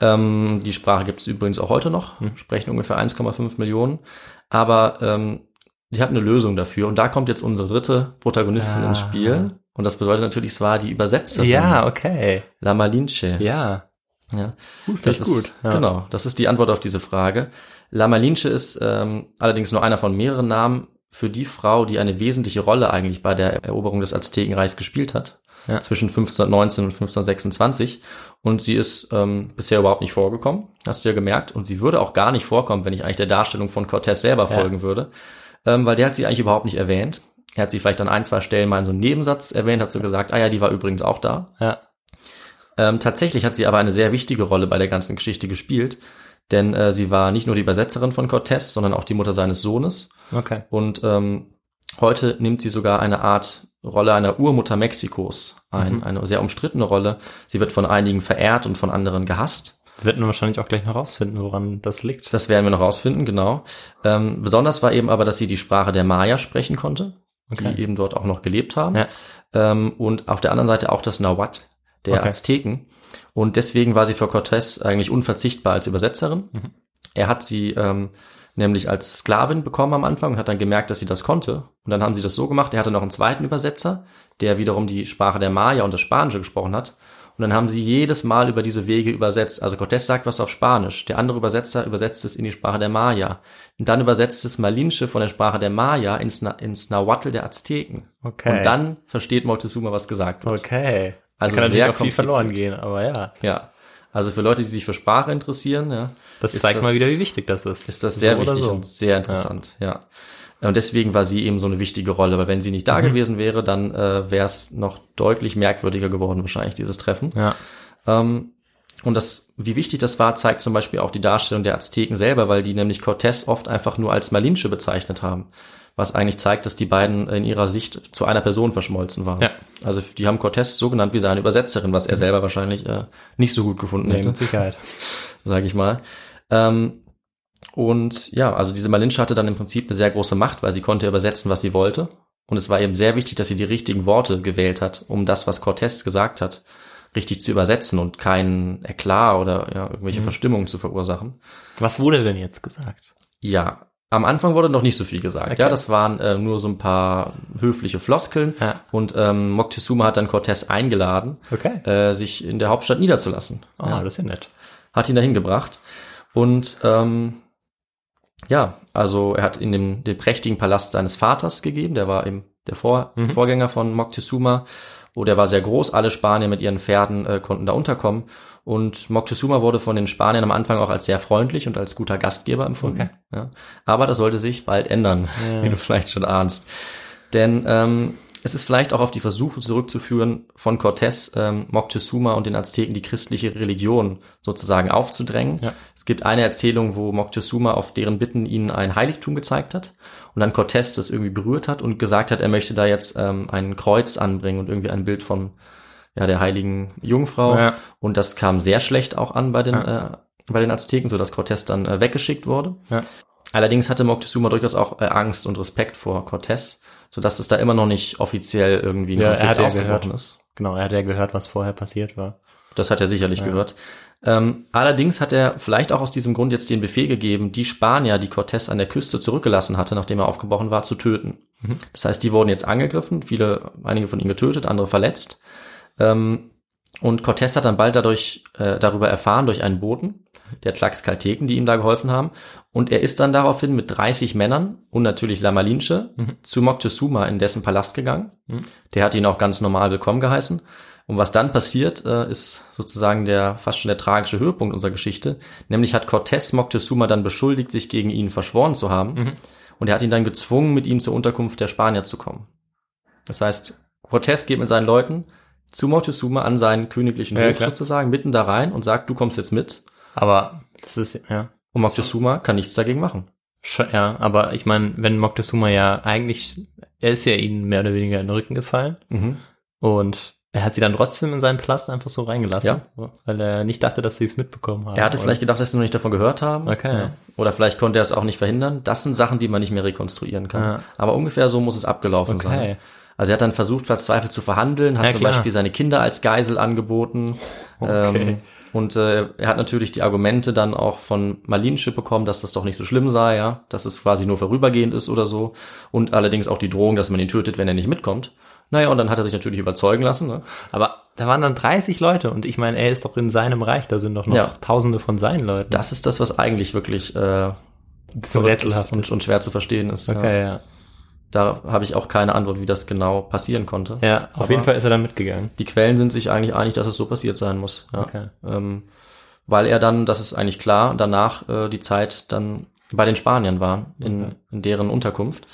Ähm, die Sprache gibt es übrigens auch heute noch, Hm. sprechen ungefähr 1,5 Millionen. Aber ähm, die hat eine Lösung dafür. Und da kommt jetzt unsere dritte Protagonistin Ah. ins Spiel. Und das bedeutet natürlich, es war die Übersetzerin. Ja, okay. La Malinche. Ja. Ja. Gut, Das das ist gut. Ja. Genau, das ist die Antwort auf diese Frage. La Malinche ist ähm, allerdings nur einer von mehreren Namen für die Frau, die eine wesentliche Rolle eigentlich bei der Eroberung des Aztekenreichs gespielt hat. Ja. Zwischen 1519 und 1526. Und sie ist ähm, bisher überhaupt nicht vorgekommen, hast du ja gemerkt. Und sie würde auch gar nicht vorkommen, wenn ich eigentlich der Darstellung von Cortés selber Ja. folgen würde. Ähm, weil der hat sie eigentlich überhaupt nicht erwähnt. Er hat sie vielleicht an ein, zwei Stellen mal in so einem Nebensatz erwähnt, hat so gesagt, ah ja, die war übrigens auch da. Ja. Ähm, tatsächlich hat sie aber eine sehr wichtige Rolle bei der ganzen Geschichte gespielt, denn äh, sie war nicht nur die Übersetzerin von Cortés, sondern auch die Mutter seines Sohnes. Okay. Und ähm, heute nimmt sie sogar eine Art Rolle einer Urmutter Mexikos ein, Mhm. eine sehr umstrittene Rolle. Sie wird von einigen verehrt und von anderen gehasst. Wird man wahrscheinlich auch gleich noch rausfinden, woran das liegt. Das werden wir noch rausfinden, genau. Ähm, besonders war eben aber, dass sie die Sprache der Maya sprechen konnte, Okay. die eben dort auch noch gelebt haben. Ja. Ähm, und auf der anderen Seite auch das Nahuatl der Okay. Azteken. Und deswegen war sie für Cortés eigentlich unverzichtbar als Übersetzerin. Mhm. Er hat sie ähm, nämlich als Sklavin bekommen am Anfang und hat dann gemerkt, dass sie das konnte. Und dann haben sie das so gemacht. Er hatte noch einen zweiten Übersetzer, der wiederum die Sprache der Maya und das Spanische gesprochen hat. Und dann haben sie jedes Mal über diese Wege übersetzt. Also Cortés sagt was auf Spanisch, der andere Übersetzer übersetzt es in die Sprache der Maya. Und dann übersetzt es Malinche von der Sprache der Maya ins, Na ins Nahuatl der Azteken. Okay. Und dann versteht Moctezuma, was gesagt wird. Okay. Also Kann sehr natürlich auch viel verloren gehen, aber ja. Ja. Also für Leute, die sich für Sprache interessieren, ja, Das zeigt das, mal wieder, wie wichtig das ist. ist das sehr So wichtig so. und sehr interessant, ja. Und deswegen war sie eben so eine wichtige Rolle, weil wenn sie nicht Mhm. da gewesen wäre, dann äh, wäre es noch deutlich merkwürdiger geworden, wahrscheinlich, dieses Treffen. Ja. Ähm, und das, wie wichtig das war, zeigt zum Beispiel auch die Darstellung der Azteken selber, weil die nämlich Cortés oft einfach nur als Malinche bezeichnet haben. Was eigentlich zeigt, dass die beiden in ihrer Sicht zu einer Person verschmolzen waren. Ja. Also die haben Cortés so genannt wie seine Übersetzerin, was er selber wahrscheinlich äh, nicht so gut gefunden Nee, hätte mit Sicherheit. sage ich mal. Ähm, und ja, also diese Malinche hatte dann im Prinzip eine sehr große Macht, weil sie konnte übersetzen, was sie wollte. Und es war eben sehr wichtig, dass sie die richtigen Worte gewählt hat, um das, was Cortés gesagt hat, richtig zu übersetzen und keinen Eklat oder ja, irgendwelche Verstimmungen zu verursachen. Was wurde denn jetzt gesagt? Ja, am Anfang wurde noch nicht so viel gesagt. Okay. Ja, das waren äh, nur so ein paar höfliche Floskeln. Ja. Und ähm, Moctezuma hat dann Cortés eingeladen, Okay. äh, sich in der Hauptstadt niederzulassen. Ah, ja das ist ja nett. hat ihn dahin gebracht. Und ähm, ja, also er hat in dem, den prächtigen Palast seines Vaters gegeben, der war eben der Vor Mhm. Vorgänger von Moctezuma. Oh, der war sehr groß, alle Spanier mit ihren Pferden äh, konnten da unterkommen. Und Moctezuma wurde von den Spaniern am Anfang auch als sehr freundlich und als guter Gastgeber empfunden. Okay. Ja. Aber das sollte sich bald ändern, Ja. wie du vielleicht schon ahnst. Denn ähm, es ist vielleicht auch auf die Versuche zurückzuführen, von Cortés, ähm, Moctezuma und den Azteken die christliche Religion sozusagen aufzudrängen. Ja. Es gibt eine Erzählung, wo Moctezuma auf deren Bitten ihnen ein Heiligtum gezeigt hat und dann Cortés das irgendwie berührt hat und gesagt hat, er möchte da jetzt ähm, ein Kreuz anbringen und irgendwie ein Bild von ja, der heiligen Jungfrau. Ja. Und das kam sehr schlecht auch an bei den, Ja. äh, bei den Azteken, so dass Cortés dann äh, weggeschickt wurde. Allerdings hatte Moctezuma durchaus auch äh, Angst und Respekt vor Cortés, so dass es da immer noch nicht offiziell irgendwie ein Ja, er Konflikt hat ja ausgebrochen gehört. ist. Genau, er hat ja gehört, was vorher passiert war. Das hat er sicherlich gehört. Ähm, allerdings hat er vielleicht auch aus diesem Grund jetzt den Befehl gegeben, die Spanier, die Cortés an der Küste zurückgelassen hatte, nachdem er aufgebrochen war, zu töten. Das heißt, die wurden jetzt angegriffen, viele, einige von ihnen getötet, andere verletzt. Ähm, und Cortés hat dann bald dadurch äh, darüber erfahren durch einen Boten. Der Tlaxcalteken, die ihm da geholfen haben. Und er ist dann daraufhin mit 30 Männern und natürlich Lamalinche zu Moctezuma in dessen Palast gegangen. Der hat ihn auch ganz normal willkommen geheißen. Und was dann passiert, äh, ist sozusagen der fast schon der tragische Höhepunkt unserer Geschichte. Nämlich hat Cortés Moctezuma dann beschuldigt, sich gegen ihn verschworen zu haben. Und er hat ihn dann gezwungen, mit ihm zur Unterkunft der Spanier zu kommen. Das heißt, Cortés geht mit seinen Leuten zu Moctezuma an seinen königlichen Ja, Hof klar. sozusagen, mitten da rein und sagt, du kommst jetzt mit. Aber das ist, ja. Und Moctezuma kann nichts dagegen machen. Ja, aber ich meine, wenn Moctezuma ja eigentlich, er ist ja ihnen mehr oder weniger in den Rücken gefallen und er hat sie dann trotzdem in seinen Palast einfach so reingelassen, weil er nicht dachte, dass sie es mitbekommen haben. Er hatte oder? vielleicht gedacht, dass sie noch nicht davon gehört haben. Okay. Ja. Oder vielleicht konnte er es auch nicht verhindern. Das sind Sachen, die man nicht mehr rekonstruieren kann. Ja. Aber ungefähr so muss es abgelaufen Okay. sein. Also er hat dann versucht, verzweifelt zu verhandeln, hat Ja, zum klar. Beispiel seine Kinder als Geisel angeboten. Okay. Ähm, und äh, er hat natürlich die Argumente dann auch von Malinche bekommen, dass das doch nicht so schlimm sei, ja, dass es quasi nur vorübergehend ist oder so. Und allerdings auch die Drohung, dass man ihn tötet, wenn er nicht mitkommt. Naja, und dann hat er sich natürlich überzeugen lassen. Ne? Aber da waren dann 30 Leute und ich meine, er ist doch in seinem Reich, da sind doch noch Ja. tausende von seinen Leuten. Das ist das, was eigentlich wirklich äh, rätselhaft und, und schwer zu verstehen ist. Ja. Okay, ja. Da habe ich auch keine Antwort, wie das genau passieren konnte. Ja, auf Aber jeden Fall ist er dann mitgegangen. Die Quellen sind sich eigentlich einig, dass es so passiert sein muss. Ja. Okay. Ähm, weil er dann, das ist eigentlich klar, danach äh, die Zeit dann bei den Spaniern war, in, in deren Unterkunft.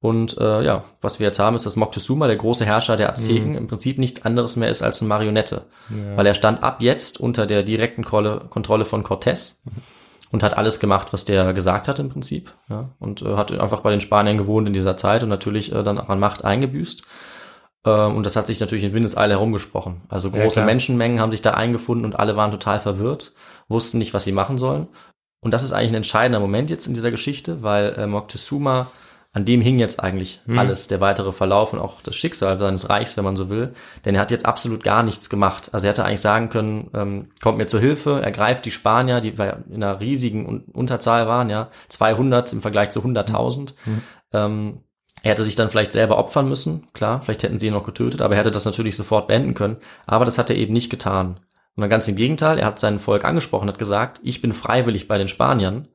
Und äh, ja, was wir jetzt haben, ist, dass Moctezuma, der große Herrscher der Azteken, im Prinzip nichts anderes mehr ist als eine Marionette. Weil er stand ab jetzt unter der direkten Kontrolle von Cortés und hat alles gemacht, was der gesagt hat im Prinzip. Ja, und äh, hat einfach bei den Spaniern gewohnt in dieser Zeit und natürlich äh, dann auch an Macht eingebüßt. Ähm, und das hat sich natürlich in Windeseile herumgesprochen. Also Ja, große klar. Menschenmengen haben sich da eingefunden und alle waren total verwirrt, wussten nicht, was sie machen sollen. Und das ist eigentlich ein entscheidender Moment jetzt in dieser Geschichte, weil äh, Moctezuma, an dem hing jetzt eigentlich Hm. alles, der weitere Verlauf und auch das Schicksal seines Reichs, wenn man so will. Denn er hat jetzt absolut gar nichts gemacht. Also er hätte eigentlich sagen können, ähm, kommt mir zur Hilfe, ergreift die Spanier, die bei- in einer riesigen Un- Unterzahl waren, ja, 200 im Vergleich zu 100.000. Ähm, er hätte sich dann vielleicht selber opfern müssen, klar, vielleicht hätten sie ihn noch getötet, aber er hätte das natürlich sofort beenden können. Aber das hat er eben nicht getan. Und dann ganz im Gegenteil, er hat sein Volk angesprochen, hat gesagt, ich bin freiwillig bei den Spaniern.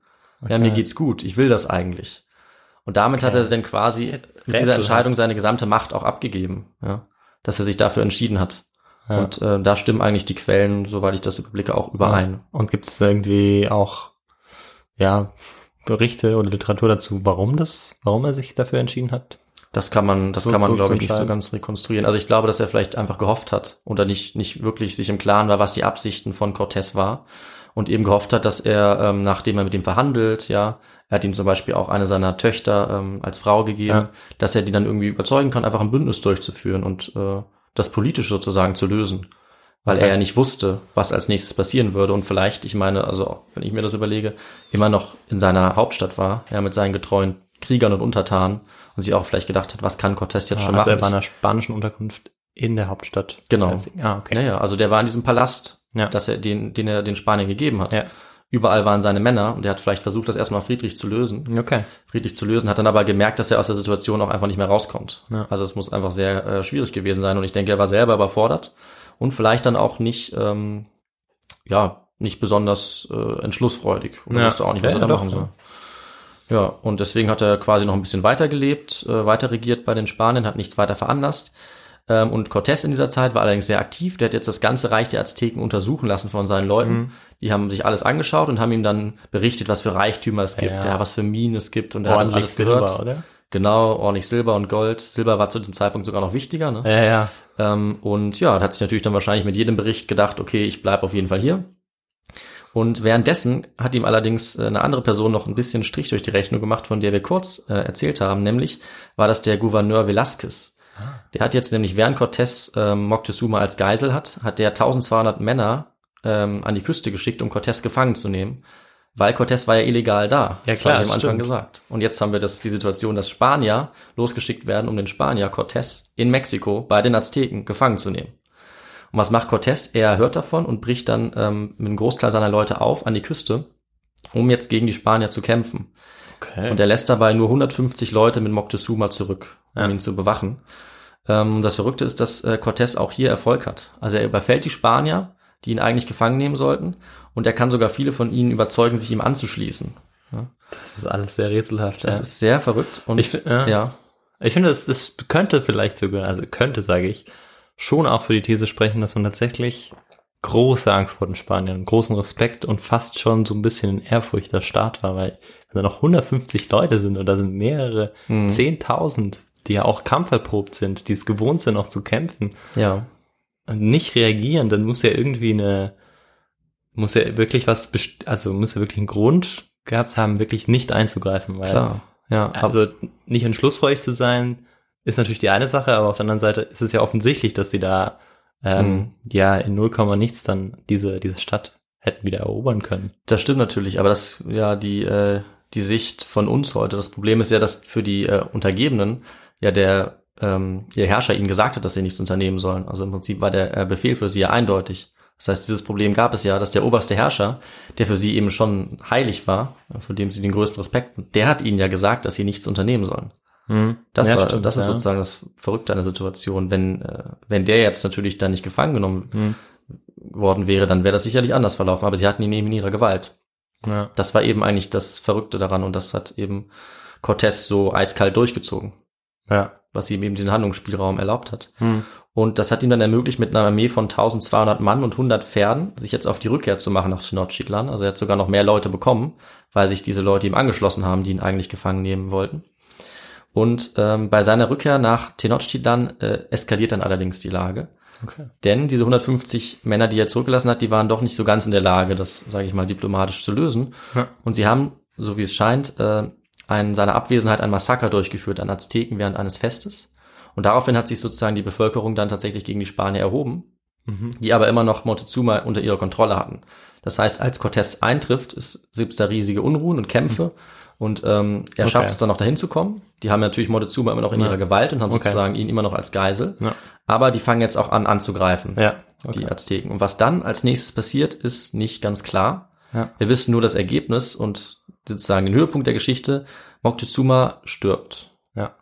Ja, mir geht's gut, ich will das eigentlich. Und damit hat er dann quasi mit dieser. Entscheidung seine gesamte Macht auch abgegeben, ja, dass er sich dafür entschieden hat. Ja. Und äh, da stimmen eigentlich die Quellen, soweit ich das überblicke, auch überein. Und gibt es irgendwie auch, ja, Berichte oder Literatur dazu, warum das, warum er sich dafür entschieden hat? Das kann man, das So- kann man, so glaube ich, nicht so ganz rekonstruieren. Also ich glaube, dass er vielleicht einfach gehofft hat oder nicht, nicht wirklich sich im Klaren war, was die Absichten von Cortés war und eben gehofft hat, dass er, ähm, nachdem er mit ihm verhandelt, ja, er hat ihm zum Beispiel auch eine seiner Töchter ähm, als Frau gegeben, Ja. dass er die dann irgendwie überzeugen kann, einfach ein Bündnis durchzuführen und äh, das politisch sozusagen zu lösen. Weil Okay. er ja nicht wusste, was als nächstes passieren würde und vielleicht, ich meine, also wenn ich mir das überlege, immer noch in seiner Hauptstadt war, ja, mit seinen getreuen Kriegern und Untertanen und sich auch vielleicht gedacht hat, was kann Cortés jetzt schon also machen? er war in einer spanischen Unterkunft in der Hauptstadt. Genau. Ah, okay. Naja, also der war in diesem Palast, Ja. dass er den, den er den Spaniern gegeben hat. Ja. Überall waren seine Männer und er hat vielleicht versucht, das erstmal friedlich zu lösen. Okay. Friedlich zu lösen, hat dann aber gemerkt, dass er aus der Situation auch einfach nicht mehr rauskommt. Ja. Also es muss einfach sehr äh, schwierig gewesen sein und ich denke, er war selber überfordert und vielleicht dann auch nicht, ähm, ja, nicht besonders äh, entschlussfreudig oder Ja. wusste auch nicht, was Ja, er da machen soll. Ja, und deswegen hat er quasi noch ein bisschen weitergelebt, äh, weiter regiert bei den Spaniern, hat nichts weiter veranlasst. Ähm, und Cortés in dieser Zeit war allerdings sehr aktiv. Der hat jetzt das ganze Reich der Azteken untersuchen lassen von seinen Leuten. Mhm. Die haben sich alles angeschaut und haben ihm dann berichtet, was für Reichtümer es gibt, Ja. ja, was für Minen es gibt. Und er hat alles Silber, gehört. oder? Genau, ordentlich Silber und Gold. Silber war zu dem Zeitpunkt sogar noch wichtiger. Ne? Ja, ja. Ähm, und ja, hat sich natürlich dann wahrscheinlich mit jedem Bericht gedacht, okay, ich bleib auf jeden Fall hier. Und währenddessen hat ihm allerdings äh, eine andere Person noch ein bisschen Strich durch die Rechnung gemacht, von der wir kurz äh, erzählt haben, nämlich war das der Gouverneur Velázquez. Der hat jetzt nämlich, während Cortés ähm, Moctezuma als Geisel hat, hat der 1200 Männer ähm, an die Küste geschickt, um Cortés gefangen zu nehmen. Weil Cortés war ja illegal da. Ja, das klar, habe ich am Anfang stimmt. gesagt. Und jetzt haben wir das, die Situation, dass Spanier losgeschickt werden, um den Spanier Cortés in Mexiko bei den Azteken gefangen zu nehmen. Und was macht Cortés? Er hört davon und bricht dann ähm, mit einem Großteil seiner Leute auf an die Küste, um jetzt gegen die Spanier zu kämpfen. Okay. Und er lässt dabei nur 150 Leute mit Moctezuma zurück, um Ja. ihn zu bewachen. Ähm, das Verrückte ist, dass äh, Cortés auch hier Erfolg hat. Also er überfällt die Spanier, die ihn eigentlich gefangen nehmen sollten. Und er kann sogar viele von ihnen überzeugen, sich ihm anzuschließen. Das ist alles sehr rätselhaft. Das ja. ist sehr verrückt. Und Ich find- ja. ja, Ich finde, das, das könnte vielleicht sogar, also könnte, sage ich, schon auch für die These sprechen, dass man tatsächlich große Angst vor den Spaniern, großen Respekt und fast schon so ein bisschen in Ehrfurcht der Staat war, weil da noch 150 Leute sind und da sind mehrere, 10.000, die ja auch kampferprobt sind, die es gewohnt sind, auch zu kämpfen, ja, und nicht reagieren, dann muss ja irgendwie eine, muss ja wirklich was, also muss ja wirklich einen Grund gehabt haben, wirklich nicht einzugreifen, weil klar. Ja, also nicht entschlussfreudig zu sein, ist natürlich die eine Sache, aber auf der anderen Seite ist es ja offensichtlich, dass die da ähm, Mhm. ja in 0, nichts dann diese, diese Stadt hätten wieder erobern können. Das stimmt natürlich, aber das ja die, äh, die Sicht von uns heute. Das Problem ist ja, dass für die äh, Untergebenen ja der ähm, ihr Herrscher ihnen gesagt hat, dass sie nichts unternehmen sollen. Also im Prinzip war der äh, Befehl für sie ja eindeutig. Das heißt, dieses Problem gab es ja, dass der oberste Herrscher, der für sie eben schon heilig war, äh, vor dem sie den größten Respekt, der hat ihnen ja gesagt, dass sie nichts unternehmen sollen. Das, Ja, war, stimmt, das ist ja. sozusagen das Verrückte an der Situation. Wenn, äh, wenn der jetzt natürlich dann nicht gefangen genommen Hm. worden wäre, dann wäre das sicherlich anders verlaufen. Aber sie hatten ihn eben in ihrer Gewalt. Ja. Das war eben eigentlich das Verrückte daran und das hat eben Cortez so eiskalt durchgezogen, Ja. was ihm eben diesen Handlungsspielraum erlaubt hat. Und das hat ihm dann ermöglicht, mit einer Armee von 1200 Mann und 100 Pferden sich jetzt auf die Rückkehr zu machen nach Tenochtitlan. Also er hat sogar noch mehr Leute bekommen, weil sich diese Leute ihm angeschlossen haben, die ihn eigentlich gefangen nehmen wollten. Und ähm, bei seiner Rückkehr nach Tenochtitlan äh, eskaliert dann allerdings die Lage. Okay. Denn diese 150 Männer, die er zurückgelassen hat, die waren doch nicht so ganz in der Lage, das, sage ich mal, diplomatisch zu lösen. Ja. Und sie haben, so wie es scheint, äh, in seiner Abwesenheit ein Massaker durchgeführt an Azteken während eines Festes. Und daraufhin hat sich sozusagen die Bevölkerung dann tatsächlich gegen die Spanier erhoben, die aber immer noch Montezuma unter ihrer Kontrolle hatten. Das heißt, als Cortés eintrifft, ist gibt's da riesige Unruhen und Kämpfe. Und ähm, er Okay. schafft es dann noch dahin zu kommen. Die haben natürlich Montezuma immer noch in ihrer Gewalt und haben Okay. sozusagen ihn immer noch als Geisel. Ja. Aber die fangen jetzt auch an anzugreifen Ja. die Azteken. Und was dann als nächstes passiert, ist nicht ganz klar. Ja. Wir wissen nur das Ergebnis und sozusagen den Höhepunkt der Geschichte. Moctezuma stirbt. Ja.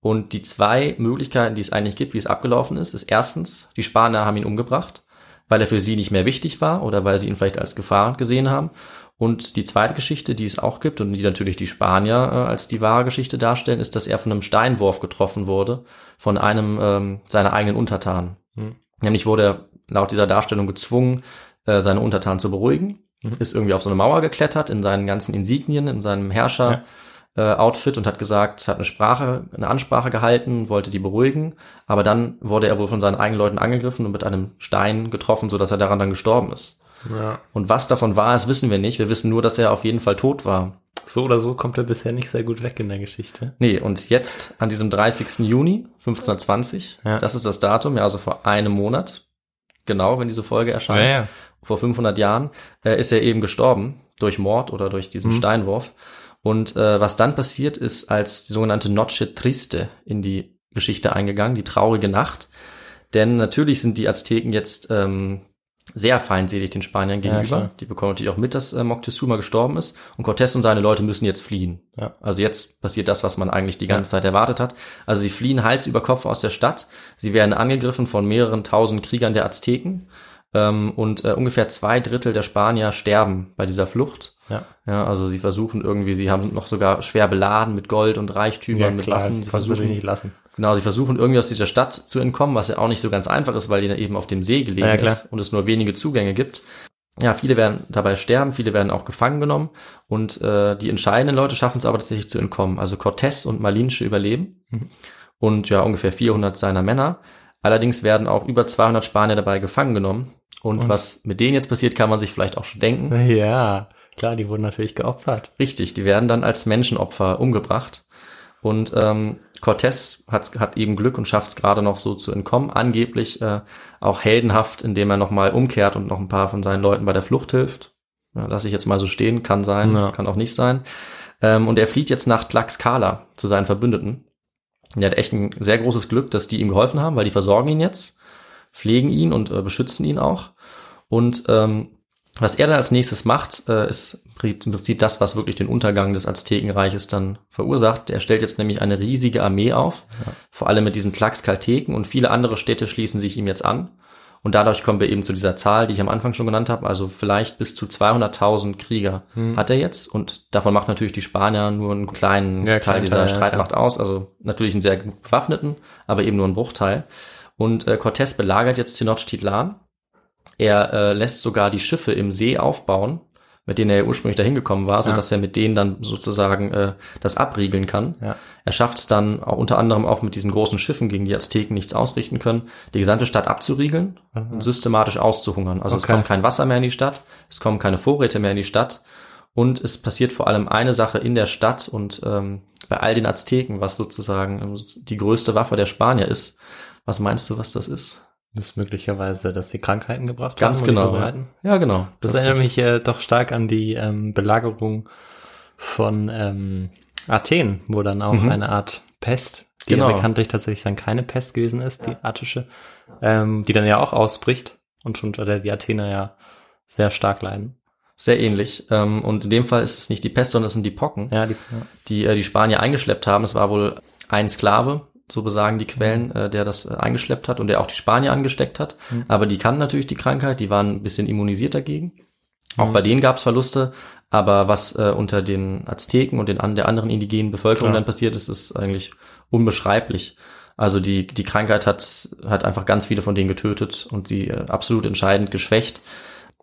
Und die zwei Möglichkeiten, die es eigentlich gibt, wie es abgelaufen ist, ist erstens, die Spanier haben ihn umgebracht, weil er für sie nicht mehr wichtig war oder weil sie ihn vielleicht als Gefahr gesehen haben. Und die zweite Geschichte, die es auch gibt und die natürlich die Spanier äh, als die wahre Geschichte darstellen, ist, dass er von einem Steinwurf getroffen wurde von einem ähm, seiner eigenen Untertanen. Nämlich wurde er laut dieser Darstellung gezwungen, äh, seine Untertanen zu beruhigen, ist irgendwie auf so eine Mauer geklettert in seinen ganzen Insignien, in seinem Herrscher. Äh, Outfit und hat gesagt, hat eine Sprache, eine Ansprache gehalten, wollte die beruhigen, aber dann wurde er wohl von seinen eigenen Leuten angegriffen und mit einem Stein getroffen, so dass er daran dann gestorben ist. Ja. Und was davon war, das wissen wir nicht. Wir wissen nur, dass er auf jeden Fall tot war. So oder so kommt er bisher nicht sehr gut weg in der Geschichte. Nee, und jetzt an diesem 30. Juni 1520, Ja. das ist das Datum, ja, also vor einem Monat, genau, wenn diese Folge erscheint, Ja, ja. vor 500 Jahren, äh, ist er eben gestorben durch Mord oder durch diesen Mhm. Steinwurf. Und äh, was dann passiert ist, als die sogenannte Noche Triste in die Geschichte eingegangen, die traurige Nacht. Denn natürlich sind die Azteken jetzt ähm, sehr feindselig den Spaniern Ja, gegenüber. klar. die bekommen natürlich auch mit, dass äh, Moctezuma gestorben ist. Und Cortés und seine Leute müssen jetzt fliehen. Ja. Also jetzt passiert das, was man eigentlich die ganze Zeit erwartet hat. Also sie fliehen Hals über Kopf aus der Stadt. Sie werden angegriffen von mehreren tausend Kriegern der Azteken. Ähm, und äh, ungefähr zwei Drittel der Spanier sterben bei dieser Flucht. Ja. Ja, also sie versuchen irgendwie, sie haben noch sogar schwer beladen mit Gold und Reichtümern, mit Waffen. Sie versuchen, nicht lassen. Genau, sie versuchen irgendwie aus dieser Stadt zu entkommen, was ja auch nicht so ganz einfach ist, weil die da eben auf dem See gelegen Ja, ist und es nur wenige Zugänge gibt. Ja, viele werden dabei sterben, viele werden auch gefangen genommen und äh, die entscheidenden Leute schaffen es aber tatsächlich zu entkommen. Also Cortés und Malinche überleben Mhm. und ja ungefähr 400 seiner Männer. Allerdings werden auch über 200 Spanier dabei gefangen genommen. Und, was mit denen jetzt passiert, kann man sich vielleicht auch schon denken. Ja, klar, die wurden natürlich geopfert. Richtig, die werden dann als Menschenopfer umgebracht. Und ähm, Cortés hat, hat eben Glück und schafft es gerade noch so zu entkommen. Angeblich äh, auch heldenhaft, indem er nochmal umkehrt und noch ein paar von seinen Leuten bei der Flucht hilft. Ja, lass ich jetzt mal so stehen, kann sein, Ja. kann auch nicht sein. Ähm, und er flieht jetzt nach Tlaxcala zu seinen Verbündeten. Und er hat echt ein sehr großes Glück, dass die ihm geholfen haben, weil die versorgen ihn jetzt, pflegen ihn und äh, beschützen ihn auch. Und ähm, was er dann als nächstes macht, äh, ist im Prinzip das, was wirklich den Untergang des Aztekenreiches dann verursacht. Er stellt jetzt nämlich eine riesige Armee auf, vor allem mit diesen Tlaxcalteken und viele andere Städte schließen sich ihm jetzt an. Und dadurch kommen wir eben zu dieser Zahl, die ich am Anfang schon genannt habe. Also vielleicht bis zu 200.000 Krieger Hm. hat er jetzt. Und davon macht natürlich die Spanier nur einen kleinen Ja, Teil dieser Teil, ja, Streitmacht aus. Also natürlich einen sehr gut bewaffneten, aber eben nur einen Bruchteil. Und äh, Cortés belagert jetzt Tenochtitlan. Er äh, lässt sogar die Schiffe im See aufbauen, mit denen er ja ursprünglich dahin gekommen war, so Ja. dass er mit denen dann sozusagen äh, das abriegeln kann. Ja. Er schafft es dann auch, unter anderem auch mit diesen großen Schiffen, gegen die Azteken nichts ausrichten können, die gesamte Stadt abzuriegeln und systematisch auszuhungern. Also es Okay. kommt kein Wasser mehr in die Stadt, es kommen keine Vorräte mehr in die Stadt und es passiert vor allem eine Sache in der Stadt und ähm, bei all den Azteken, was sozusagen ähm, die größte Waffe der Spanier ist. Was meinst du, was das ist? Das ist möglicherweise, dass sie Krankheiten gebracht Ganz haben. die genau. vorbereiten. Ja, genau. Das, erinnert mich äh, doch stark an die ähm, Belagerung von ähm, Athen, wo dann auch Mhm. eine Art Pest, die Genau. ja bekanntlich tatsächlich dann keine Pest gewesen ist, die attische, ähm, die dann ja auch ausbricht und unter der die Athener ja sehr stark leiden. Sehr ähnlich. Ähm, und in dem Fall ist es nicht die Pest, sondern es sind die Pocken. Ja, die, die äh, die Spanier eingeschleppt haben. Es war wohl ein Sklave, so besagen die Quellen, äh, der das äh, eingeschleppt hat und der auch die Spanier angesteckt hat. Aber die kannten natürlich die Krankheit, die waren ein bisschen immunisiert dagegen. Auch bei denen gab es Verluste, aber was äh, unter den Azteken und den an der anderen indigenen Bevölkerung Klar. dann passiert ist, ist eigentlich unbeschreiblich. Also die, die Krankheit hat, hat einfach ganz viele von denen getötet und sie äh, absolut entscheidend geschwächt.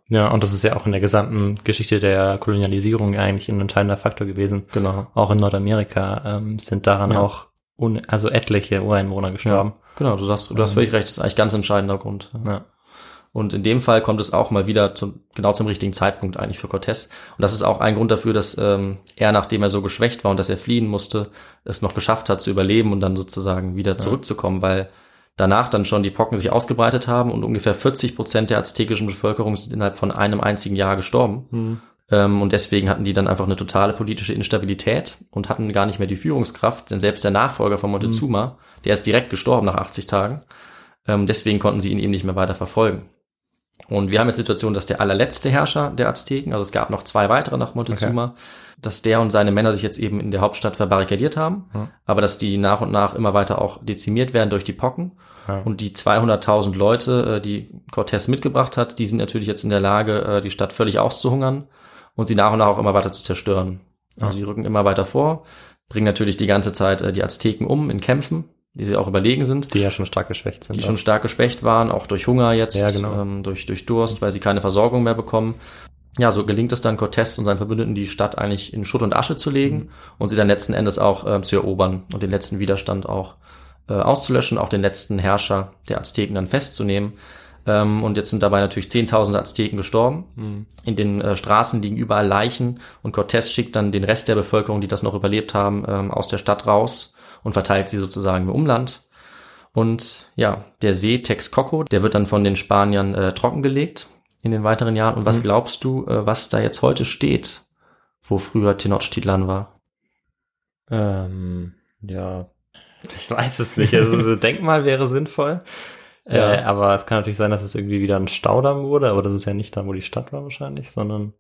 ja, und das ist ja auch in der gesamten Geschichte der Kolonialisierung eigentlich ein entscheidender Faktor gewesen. Genau. Auch in Nordamerika ähm, sind daran Ja. auch also etliche Ureinwohner gestorben. Genau, du hast, du hast völlig recht, das ist eigentlich ganz entscheidender Grund. Ja. Und in dem Fall kommt es auch mal wieder zum, genau zum richtigen Zeitpunkt eigentlich für Cortés. Und das ist auch ein Grund dafür, dass ähm, er, nachdem er so geschwächt war und dass er fliehen musste, es noch geschafft hat zu überleben und dann sozusagen wieder zurückzukommen, weil danach dann schon die Pocken sich ausgebreitet haben und ungefähr 40 Prozent der aztekischen Bevölkerung sind innerhalb von einem einzigen Jahr gestorben. Ähm, und deswegen hatten die dann einfach eine totale politische Instabilität und hatten gar nicht mehr die Führungskraft, denn selbst der Nachfolger von Montezuma, der ist direkt gestorben nach 80 Tagen. Ähm, deswegen konnten sie ihn eben nicht mehr weiter verfolgen. Und wir haben jetzt die Situation, dass der allerletzte Herrscher der Azteken, also es gab noch zwei weitere nach Montezuma, dass der und seine Männer sich jetzt eben in der Hauptstadt verbarrikadiert haben, Ja. aber dass die nach und nach immer weiter auch dezimiert werden durch die Pocken. Ja. Und die 200.000 Leute, äh, die Cortés mitgebracht hat, die sind natürlich jetzt in der Lage, äh, die Stadt völlig auszuhungern und sie nach und nach auch immer weiter zu zerstören. Also die rücken immer weiter vor, bringen natürlich die ganze Zeit äh, die Azteken um in Kämpfen, die sie auch überlegen sind Die ja schon stark geschwächt sind. die schon stark geschwächt waren, auch durch Hunger jetzt, Ja, genau. ähm, durch, durch Durst, weil sie keine Versorgung mehr bekommen. Ja, so gelingt es dann Cortés und seinen Verbündeten, die Stadt eigentlich in Schutt und Asche zu legen Mhm. und sie dann letzten Endes auch ähm, zu erobern und den letzten Widerstand auch äh, auszulöschen, auch den letzten Herrscher der Azteken dann festzunehmen. Ähm, und jetzt sind dabei natürlich Zehntausende Azteken gestorben. Mhm. In den äh, Straßen liegen überall Leichen und Cortés schickt dann den Rest der Bevölkerung, die das noch überlebt haben, ähm, aus der Stadt raus und verteilt sie sozusagen im Umland. Und ja, der See Texcoco, der wird dann von den Spaniern äh, trockengelegt in den weiteren Jahren. Und was Mhm. glaubst du, äh, was da jetzt heute steht, wo früher Tenochtitlan war? Ähm, ja, ich weiß es nicht. Also so Denkmal wäre sinnvoll. Ja. Äh, aber es kann natürlich sein, dass es irgendwie wieder ein Staudamm wurde, aber das ist ja nicht da, wo die Stadt war wahrscheinlich, sondern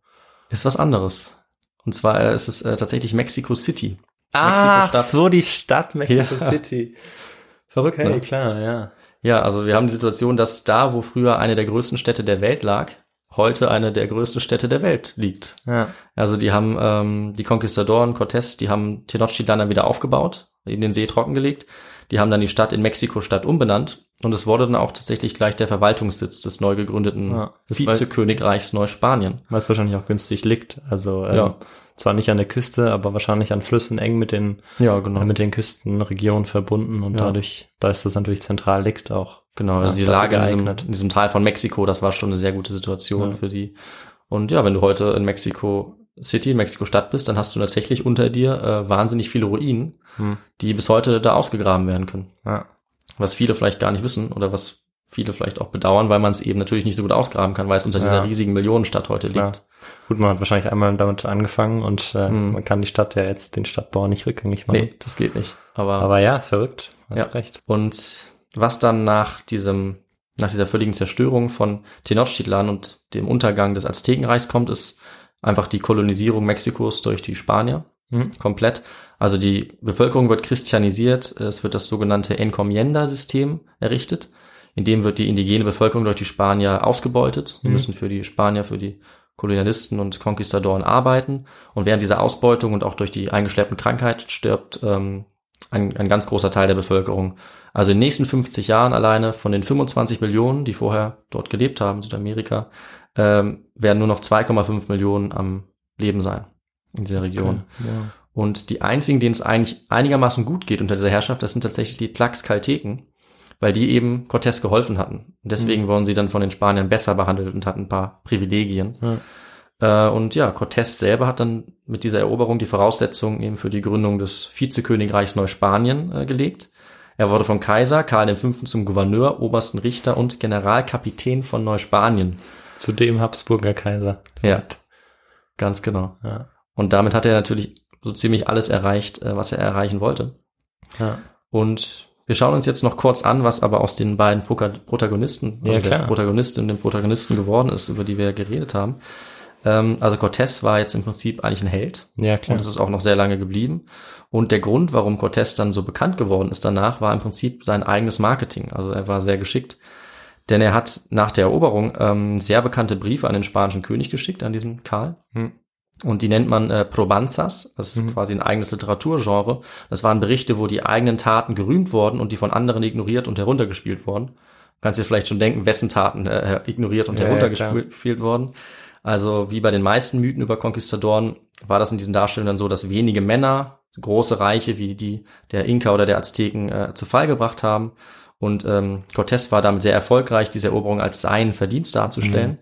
Ist was anderes. Und zwar äh, ist es äh, tatsächlich Mexico City. Ach, Mexiko-Stadt. so die Stadt Mexico Ja. City. Verrückt, Okay, ne? klar, ja. Ja, also wir haben die Situation, dass da, wo früher eine der größten Städte der Welt lag, heute eine der größten Städte der Welt liegt. Ja, Also die haben ähm, die Conquistadoren, Cortés, die haben Tenochtitlan dann wieder aufgebaut, eben den See trockengelegt. Die haben dann die Stadt in Mexiko-Stadt umbenannt und es wurde dann auch tatsächlich gleich der Verwaltungssitz des neu gegründeten Ja, Vizekönigreichs Neuspanien. weil es wahrscheinlich auch günstig liegt. Also ähm, Ja. zwar nicht an der Küste, aber wahrscheinlich an Flüssen eng mit den Ja, genau. mit den Küstenregionen verbunden und Ja. dadurch, da ist das natürlich zentral liegt auch. Genau, also die Lage in diesem, in diesem Teil von Mexiko, das war schon eine sehr gute Situation für die. Und ja, wenn du heute in Mexico City, in Mexiko Stadt bist, dann hast du tatsächlich unter dir äh, wahnsinnig viele Ruinen, Hm. die bis heute da ausgegraben werden können. Ja. Was viele vielleicht gar nicht wissen oder was viele vielleicht auch bedauern, weil man es eben natürlich nicht so gut ausgraben kann, weil es unter Ja. dieser riesigen Millionenstadt heute Klar. liegt. Gut, man hat wahrscheinlich einmal damit angefangen und äh, Hm. man kann die Stadt ja jetzt den Stadtbau nicht rückgängig machen. Nee, das geht nicht. Aber, Aber ja, ist verrückt. Hast Ja. recht. und was dann nach diesem, nach dieser völligen Zerstörung von Tenochtitlan und dem Untergang des Aztekenreichs kommt, ist einfach die Kolonisierung Mexikos durch die Spanier. Mhm. komplett. Also die Bevölkerung wird christianisiert. Es wird das sogenannte Encomienda-System errichtet. in dem wird die indigene Bevölkerung durch die Spanier ausgebeutet. Sie Mhm. müssen für die Spanier, für die Kolonialisten und Konquistadoren arbeiten. Und während dieser Ausbeutung und auch durch die eingeschleppten Krankheit stirbt ähm, ein, ein ganz großer Teil der Bevölkerung. Also in den nächsten 50 Jahren alleine von den 25 Millionen, die vorher dort gelebt haben, in Südamerika, ähm, werden nur noch 2,5 Millionen am Leben sein in dieser Region. Ja. Und die einzigen, denen es eigentlich einigermaßen gut geht unter dieser Herrschaft, das sind tatsächlich die Tlaxcalteken, weil die eben Cortés geholfen hatten. Und deswegen wurden sie dann von den Spaniern besser behandelt und hatten ein paar Privilegien. Äh, und ja, Cortés selber hat dann mit dieser Eroberung die Voraussetzungen eben für die Gründung des Vizekönigreichs Neuspanien äh, gelegt. Er wurde vom Kaiser Karl V. zum Gouverneur, obersten Richter und Generalkapitän von Neuspanien. Zu dem Habsburger Kaiser. Ja, ganz genau. Ja. Und damit hat er natürlich so ziemlich alles erreicht, äh, was er erreichen wollte. Ja. Und wir schauen uns jetzt noch kurz an, was aber aus den beiden Protagonisten, also Ja, der klar. Protagonistin und dem Protagonisten geworden ist, über die wir geredet haben. Ähm, also Cortés war jetzt im Prinzip eigentlich ein Held. Ja, klar. Und es ist auch noch sehr lange geblieben. Und der Grund, warum Cortés dann so bekannt geworden ist danach, war im Prinzip sein eigenes Marketing. Also er war sehr geschickt. Denn er hat nach der Eroberung ähm, sehr bekannte Briefe an den spanischen König geschickt, an diesen Karl. Hm. Und die nennt man äh, Probanzas. Das ist quasi ein eigenes Literaturgenre. Das waren Berichte, wo die eigenen Taten gerühmt wurden und die von anderen ignoriert und heruntergespielt wurden. Du kannst dir vielleicht schon denken, wessen Taten äh, ignoriert und Ja, ja, heruntergespielt wurden. Also wie bei den meisten Mythen über Konquistadoren war das in diesen Darstellungen dann so, dass wenige Männer große Reiche wie die der Inka oder der Azteken äh, zu Fall gebracht haben. Und ähm, Cortés war damit sehr erfolgreich, diese Eroberung als seinen Verdienst darzustellen.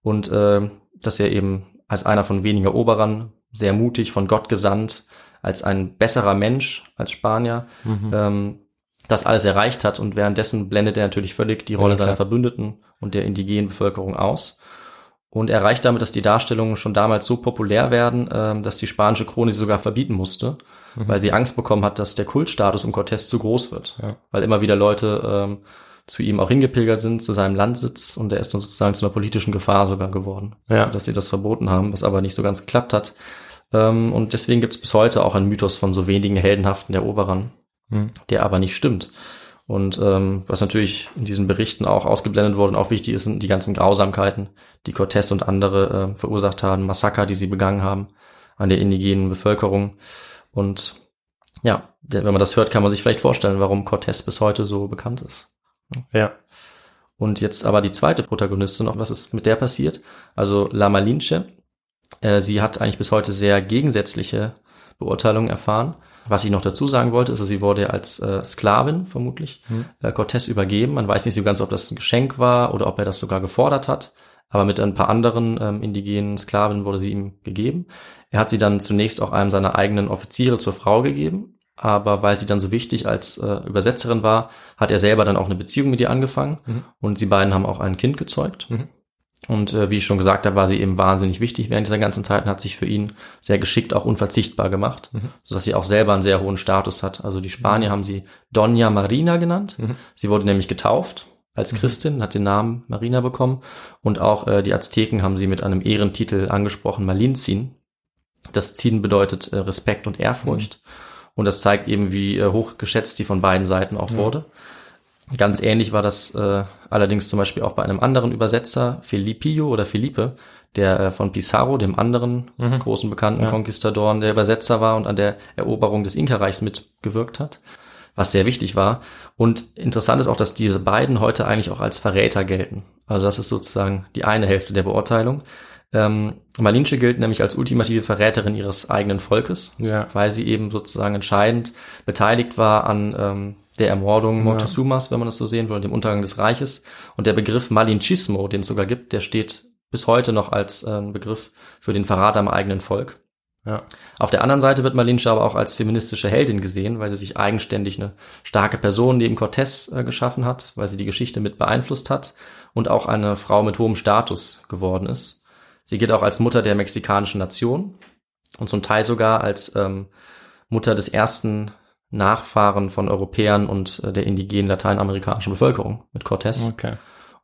Und äh, dass er eben als einer von wenigen Eroberern, sehr mutig, von Gott gesandt, als ein besserer Mensch, als Spanier, ähm, das alles erreicht hat. Und währenddessen blendet er natürlich völlig die Rolle Ja, seiner Verbündeten und der indigenen Bevölkerung aus. Und erreicht damit, dass die Darstellungen schon damals so populär werden, ähm, dass die spanische Krone sie sogar verbieten musste, weil sie Angst bekommen hat, dass der Kultstatus um Cortés zu groß wird. Ja. Weil immer wieder Leute ähm, zu ihm auch hingepilgert sind, zu seinem Landsitz und er ist dann sozusagen zu einer politischen Gefahr sogar geworden, Ja. dass sie das verboten haben, was aber nicht so ganz geklappt hat. Ähm, und deswegen gibt es bis heute auch einen Mythos von so wenigen heldenhaften Eroberern, Hm. der aber nicht stimmt. Und ähm, was natürlich in diesen Berichten auch ausgeblendet wurde und auch wichtig ist, sind die ganzen Grausamkeiten, die Cortés und andere äh, verursacht haben, Massaker, die sie begangen haben an der indigenen Bevölkerung. Und ja, wenn man das hört, kann man sich vielleicht vorstellen, warum Cortés bis heute so bekannt ist. Ja. Und jetzt aber die zweite Protagonistin, noch was ist mit der passiert? Also La Malinche, äh, sie hat eigentlich bis heute sehr gegensätzliche Beurteilungen erfahren. Was ich noch dazu sagen wollte, ist, dass sie wurde als äh, Sklavin vermutlich äh, Cortés übergeben. Man weiß nicht so ganz, ob das ein Geschenk war oder ob er das sogar gefordert hat. Aber mit ein paar anderen ähm, indigenen Sklaven wurde sie ihm gegeben. Er hat sie dann zunächst auch einem seiner eigenen Offiziere zur Frau gegeben. Aber weil sie dann so wichtig als äh, Übersetzerin war, hat er selber dann auch eine Beziehung mit ihr angefangen. Und sie beiden haben auch ein Kind gezeugt. Und äh, wie ich schon gesagt habe, war sie eben wahnsinnig wichtig während dieser ganzen Zeit und hat sich für ihn sehr geschickt auch unverzichtbar gemacht, sodass sie auch selber einen sehr hohen Status hat. Also die Spanier haben sie Doña Marina genannt. Sie wurde nämlich getauft als Christin, hat den Namen Marina bekommen. Und auch äh, die Azteken haben sie mit einem Ehrentitel angesprochen, Malinzin. Das Zin bedeutet äh, Respekt und Ehrfurcht. Und das zeigt eben, wie äh, hoch geschätzt sie von beiden Seiten auch wurde. Ganz ähnlich war das äh, allerdings zum Beispiel auch bei einem anderen Übersetzer, Felipio oder Felipe, der äh, von Pizarro, dem anderen großen bekannten Ja. Konquistadoren, der Übersetzer war und an der Eroberung des Inka-Reichs mitgewirkt hat, was sehr wichtig war. Und interessant ist auch, dass diese beiden heute eigentlich auch als Verräter gelten. Also das ist sozusagen die eine Hälfte der Beurteilung. Ähm, Malinche gilt nämlich als ultimative Verräterin ihres eigenen Volkes, Ja. weil sie eben sozusagen entscheidend beteiligt war an ähm, der Ermordung Montezumas, wenn man das so sehen will, dem Untergang des Reiches. Und der Begriff Malinchismo, den es sogar gibt, der steht bis heute noch als äh, Begriff für den Verrat am eigenen Volk. Ja. Auf der anderen Seite wird Malinche aber auch als feministische Heldin gesehen, weil sie sich eigenständig eine starke Person neben Cortés äh, geschaffen hat, weil sie die Geschichte mit beeinflusst hat und auch eine Frau mit hohem Status geworden ist. Sie gilt auch als Mutter der mexikanischen Nation und zum Teil sogar als ähm, Mutter des ersten Nachfahren von Europäern und äh, der indigenen lateinamerikanischen Bevölkerung mit Cortés. Okay.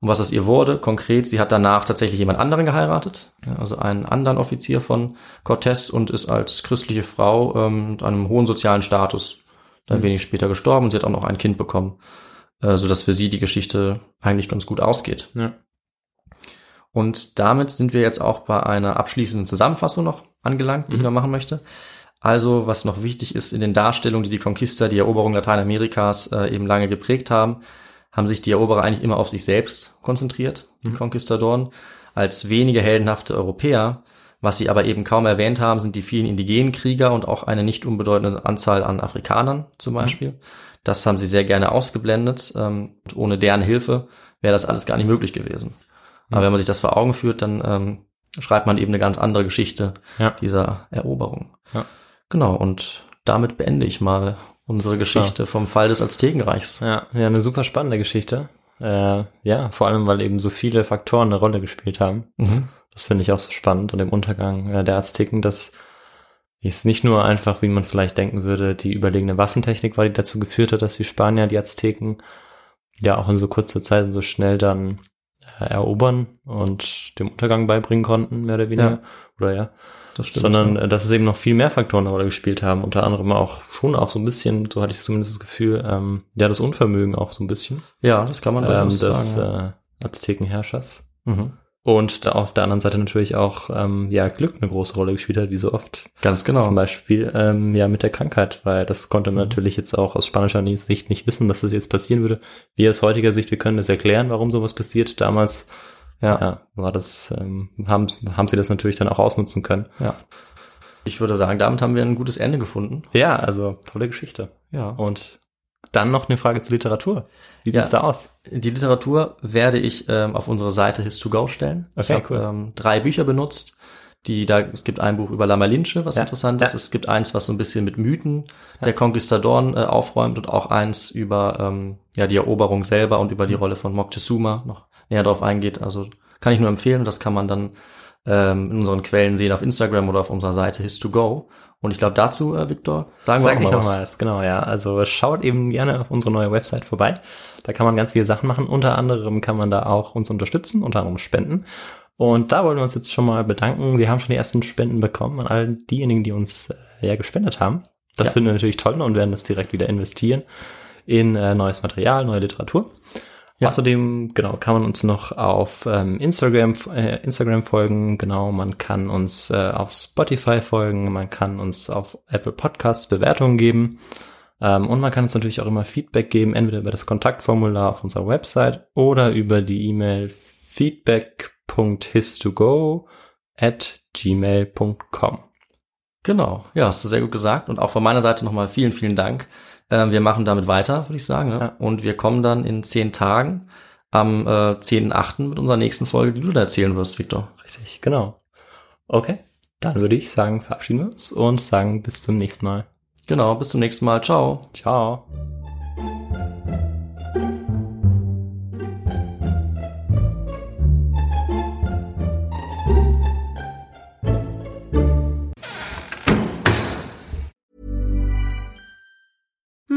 Und was aus ihr wurde, konkret, sie hat danach tatsächlich jemand anderen geheiratet, also einen anderen Offizier von Cortés und ist als christliche Frau ähm, mit einem hohen sozialen Status dann wenig später gestorben und sie hat auch noch ein Kind bekommen. äh, so dass für sie die Geschichte eigentlich ganz gut ausgeht. Ja. Und damit sind wir jetzt auch bei einer abschließenden Zusammenfassung noch angelangt, die ich Mhm. noch machen möchte. Also, was noch wichtig ist in den Darstellungen, die die Conquista, die Eroberung Lateinamerikas äh, eben lange geprägt haben, haben sich die Eroberer eigentlich immer auf sich selbst konzentriert, die Conquistadoren, als wenige heldenhafte Europäer. Was sie aber eben kaum erwähnt haben, sind die vielen indigenen Krieger und auch eine nicht unbedeutende Anzahl an Afrikanern zum Beispiel. Das haben sie sehr gerne ausgeblendet. Ähm, und ohne deren Hilfe wäre das alles gar nicht möglich gewesen. Aber wenn man sich das vor Augen führt, dann ähm, schreibt man eben eine ganz andere Geschichte Ja. dieser Eroberung. Ja. Genau, und damit beende ich mal unsere. Geschichte vom Fall des Aztekenreichs. Ja, ja, eine super spannende Geschichte. Äh, ja, vor allem, weil eben so viele Faktoren eine Rolle gespielt haben. Mhm. Das finde ich auch so spannend. Und im Untergang äh, der Azteken, das ist nicht nur einfach, wie man vielleicht denken würde, die überlegene Waffentechnik war, die dazu geführt hat, dass die Spanier die Azteken ja auch in so kurzer Zeit und so schnell dann erobern und dem Untergang beibringen konnten, mehr oder weniger. Ja. Oder ja. Das stimmt. Sondern ja. äh, dass es eben noch viel mehr Faktoren eine Rolle gespielt haben. Unter anderem auch schon auch so ein bisschen, so hatte ich zumindest das Gefühl, ähm, ja, das Unvermögen auch so ein bisschen ja, das kann man ähm, des sagen. äh, Aztekenherrschers. mhm. Und da auf der anderen Seite natürlich auch ähm, ja Glück eine große Rolle gespielt hat, wie so oft. Ganz genau. Zum Beispiel ähm, ja mit der Krankheit, weil das konnte man Mhm. natürlich jetzt auch aus spanischer Sicht nicht wissen, dass das jetzt passieren würde. Wir aus heutiger Sicht, wir können das erklären, warum sowas passiert. Damals Ja. ja, war das, ähm, haben, haben sie das natürlich dann auch ausnutzen können. ja. Ich würde sagen, damit haben wir ein gutes Ende gefunden. Ja, also tolle Geschichte. Ja. Und dann noch eine Frage zur Literatur. Wie Ja. sieht's da aus? Die Literatur werde ich ähm, auf unsere Seite His2Go stellen. ich Okay, habe cool. ähm, drei Bücher benutzt. Die, da, es gibt ein Buch über La Malinche, was Ja, interessant ist. ja. Es gibt eins, was so ein bisschen mit Mythen der Conquistadoren äh, aufräumt und auch eins über ähm, ja, die Eroberung selber und über die Mhm. Rolle von Moctezuma noch näher drauf eingeht. Also kann ich nur empfehlen. Das kann man dann ähm, in unseren Quellen sehen auf Instagram oder auf unserer Seite His2Go. Und ich glaube dazu, äh, Victor, sagen wir Sag auch ich mal noch was. mal was. Genau, ja. Also schaut eben gerne auf unsere neue Website vorbei. Da kann man ganz viele Sachen machen. Unter anderem kann man da auch uns unterstützen, unter anderem spenden. Und da wollen wir uns jetzt schon mal bedanken. Wir haben schon die ersten Spenden bekommen an all diejenigen, die uns äh, ja gespendet haben. Das Ja. finden wir natürlich toll und werden das direkt wieder investieren in äh, neues Material, neue Literatur. Ja. Außerdem, genau, kann man uns noch auf ähm, Instagram, äh, Instagram folgen, genau, man kann uns äh, auf Spotify folgen, man kann uns auf Apple Podcasts Bewertungen geben ähm, und man kann uns natürlich auch immer Feedback geben, entweder über das Kontaktformular auf unserer Website oder über die E-Mail feedback.histogo at gmail.com. Genau, ja, hast du sehr gut gesagt. Und auch von meiner Seite nochmal vielen, vielen Dank. Ähm, wir machen damit weiter, würde ich sagen. Ne? Ja. Und wir kommen dann in zehn Tagen am äh, 10.8. mit unserer nächsten Folge, die du da erzählen wirst, Victor. Richtig, genau. Okay, dann würde ich sagen, verabschieden wir uns und sagen bis zum nächsten Mal. Genau, bis zum nächsten Mal. Ciao. Ciao.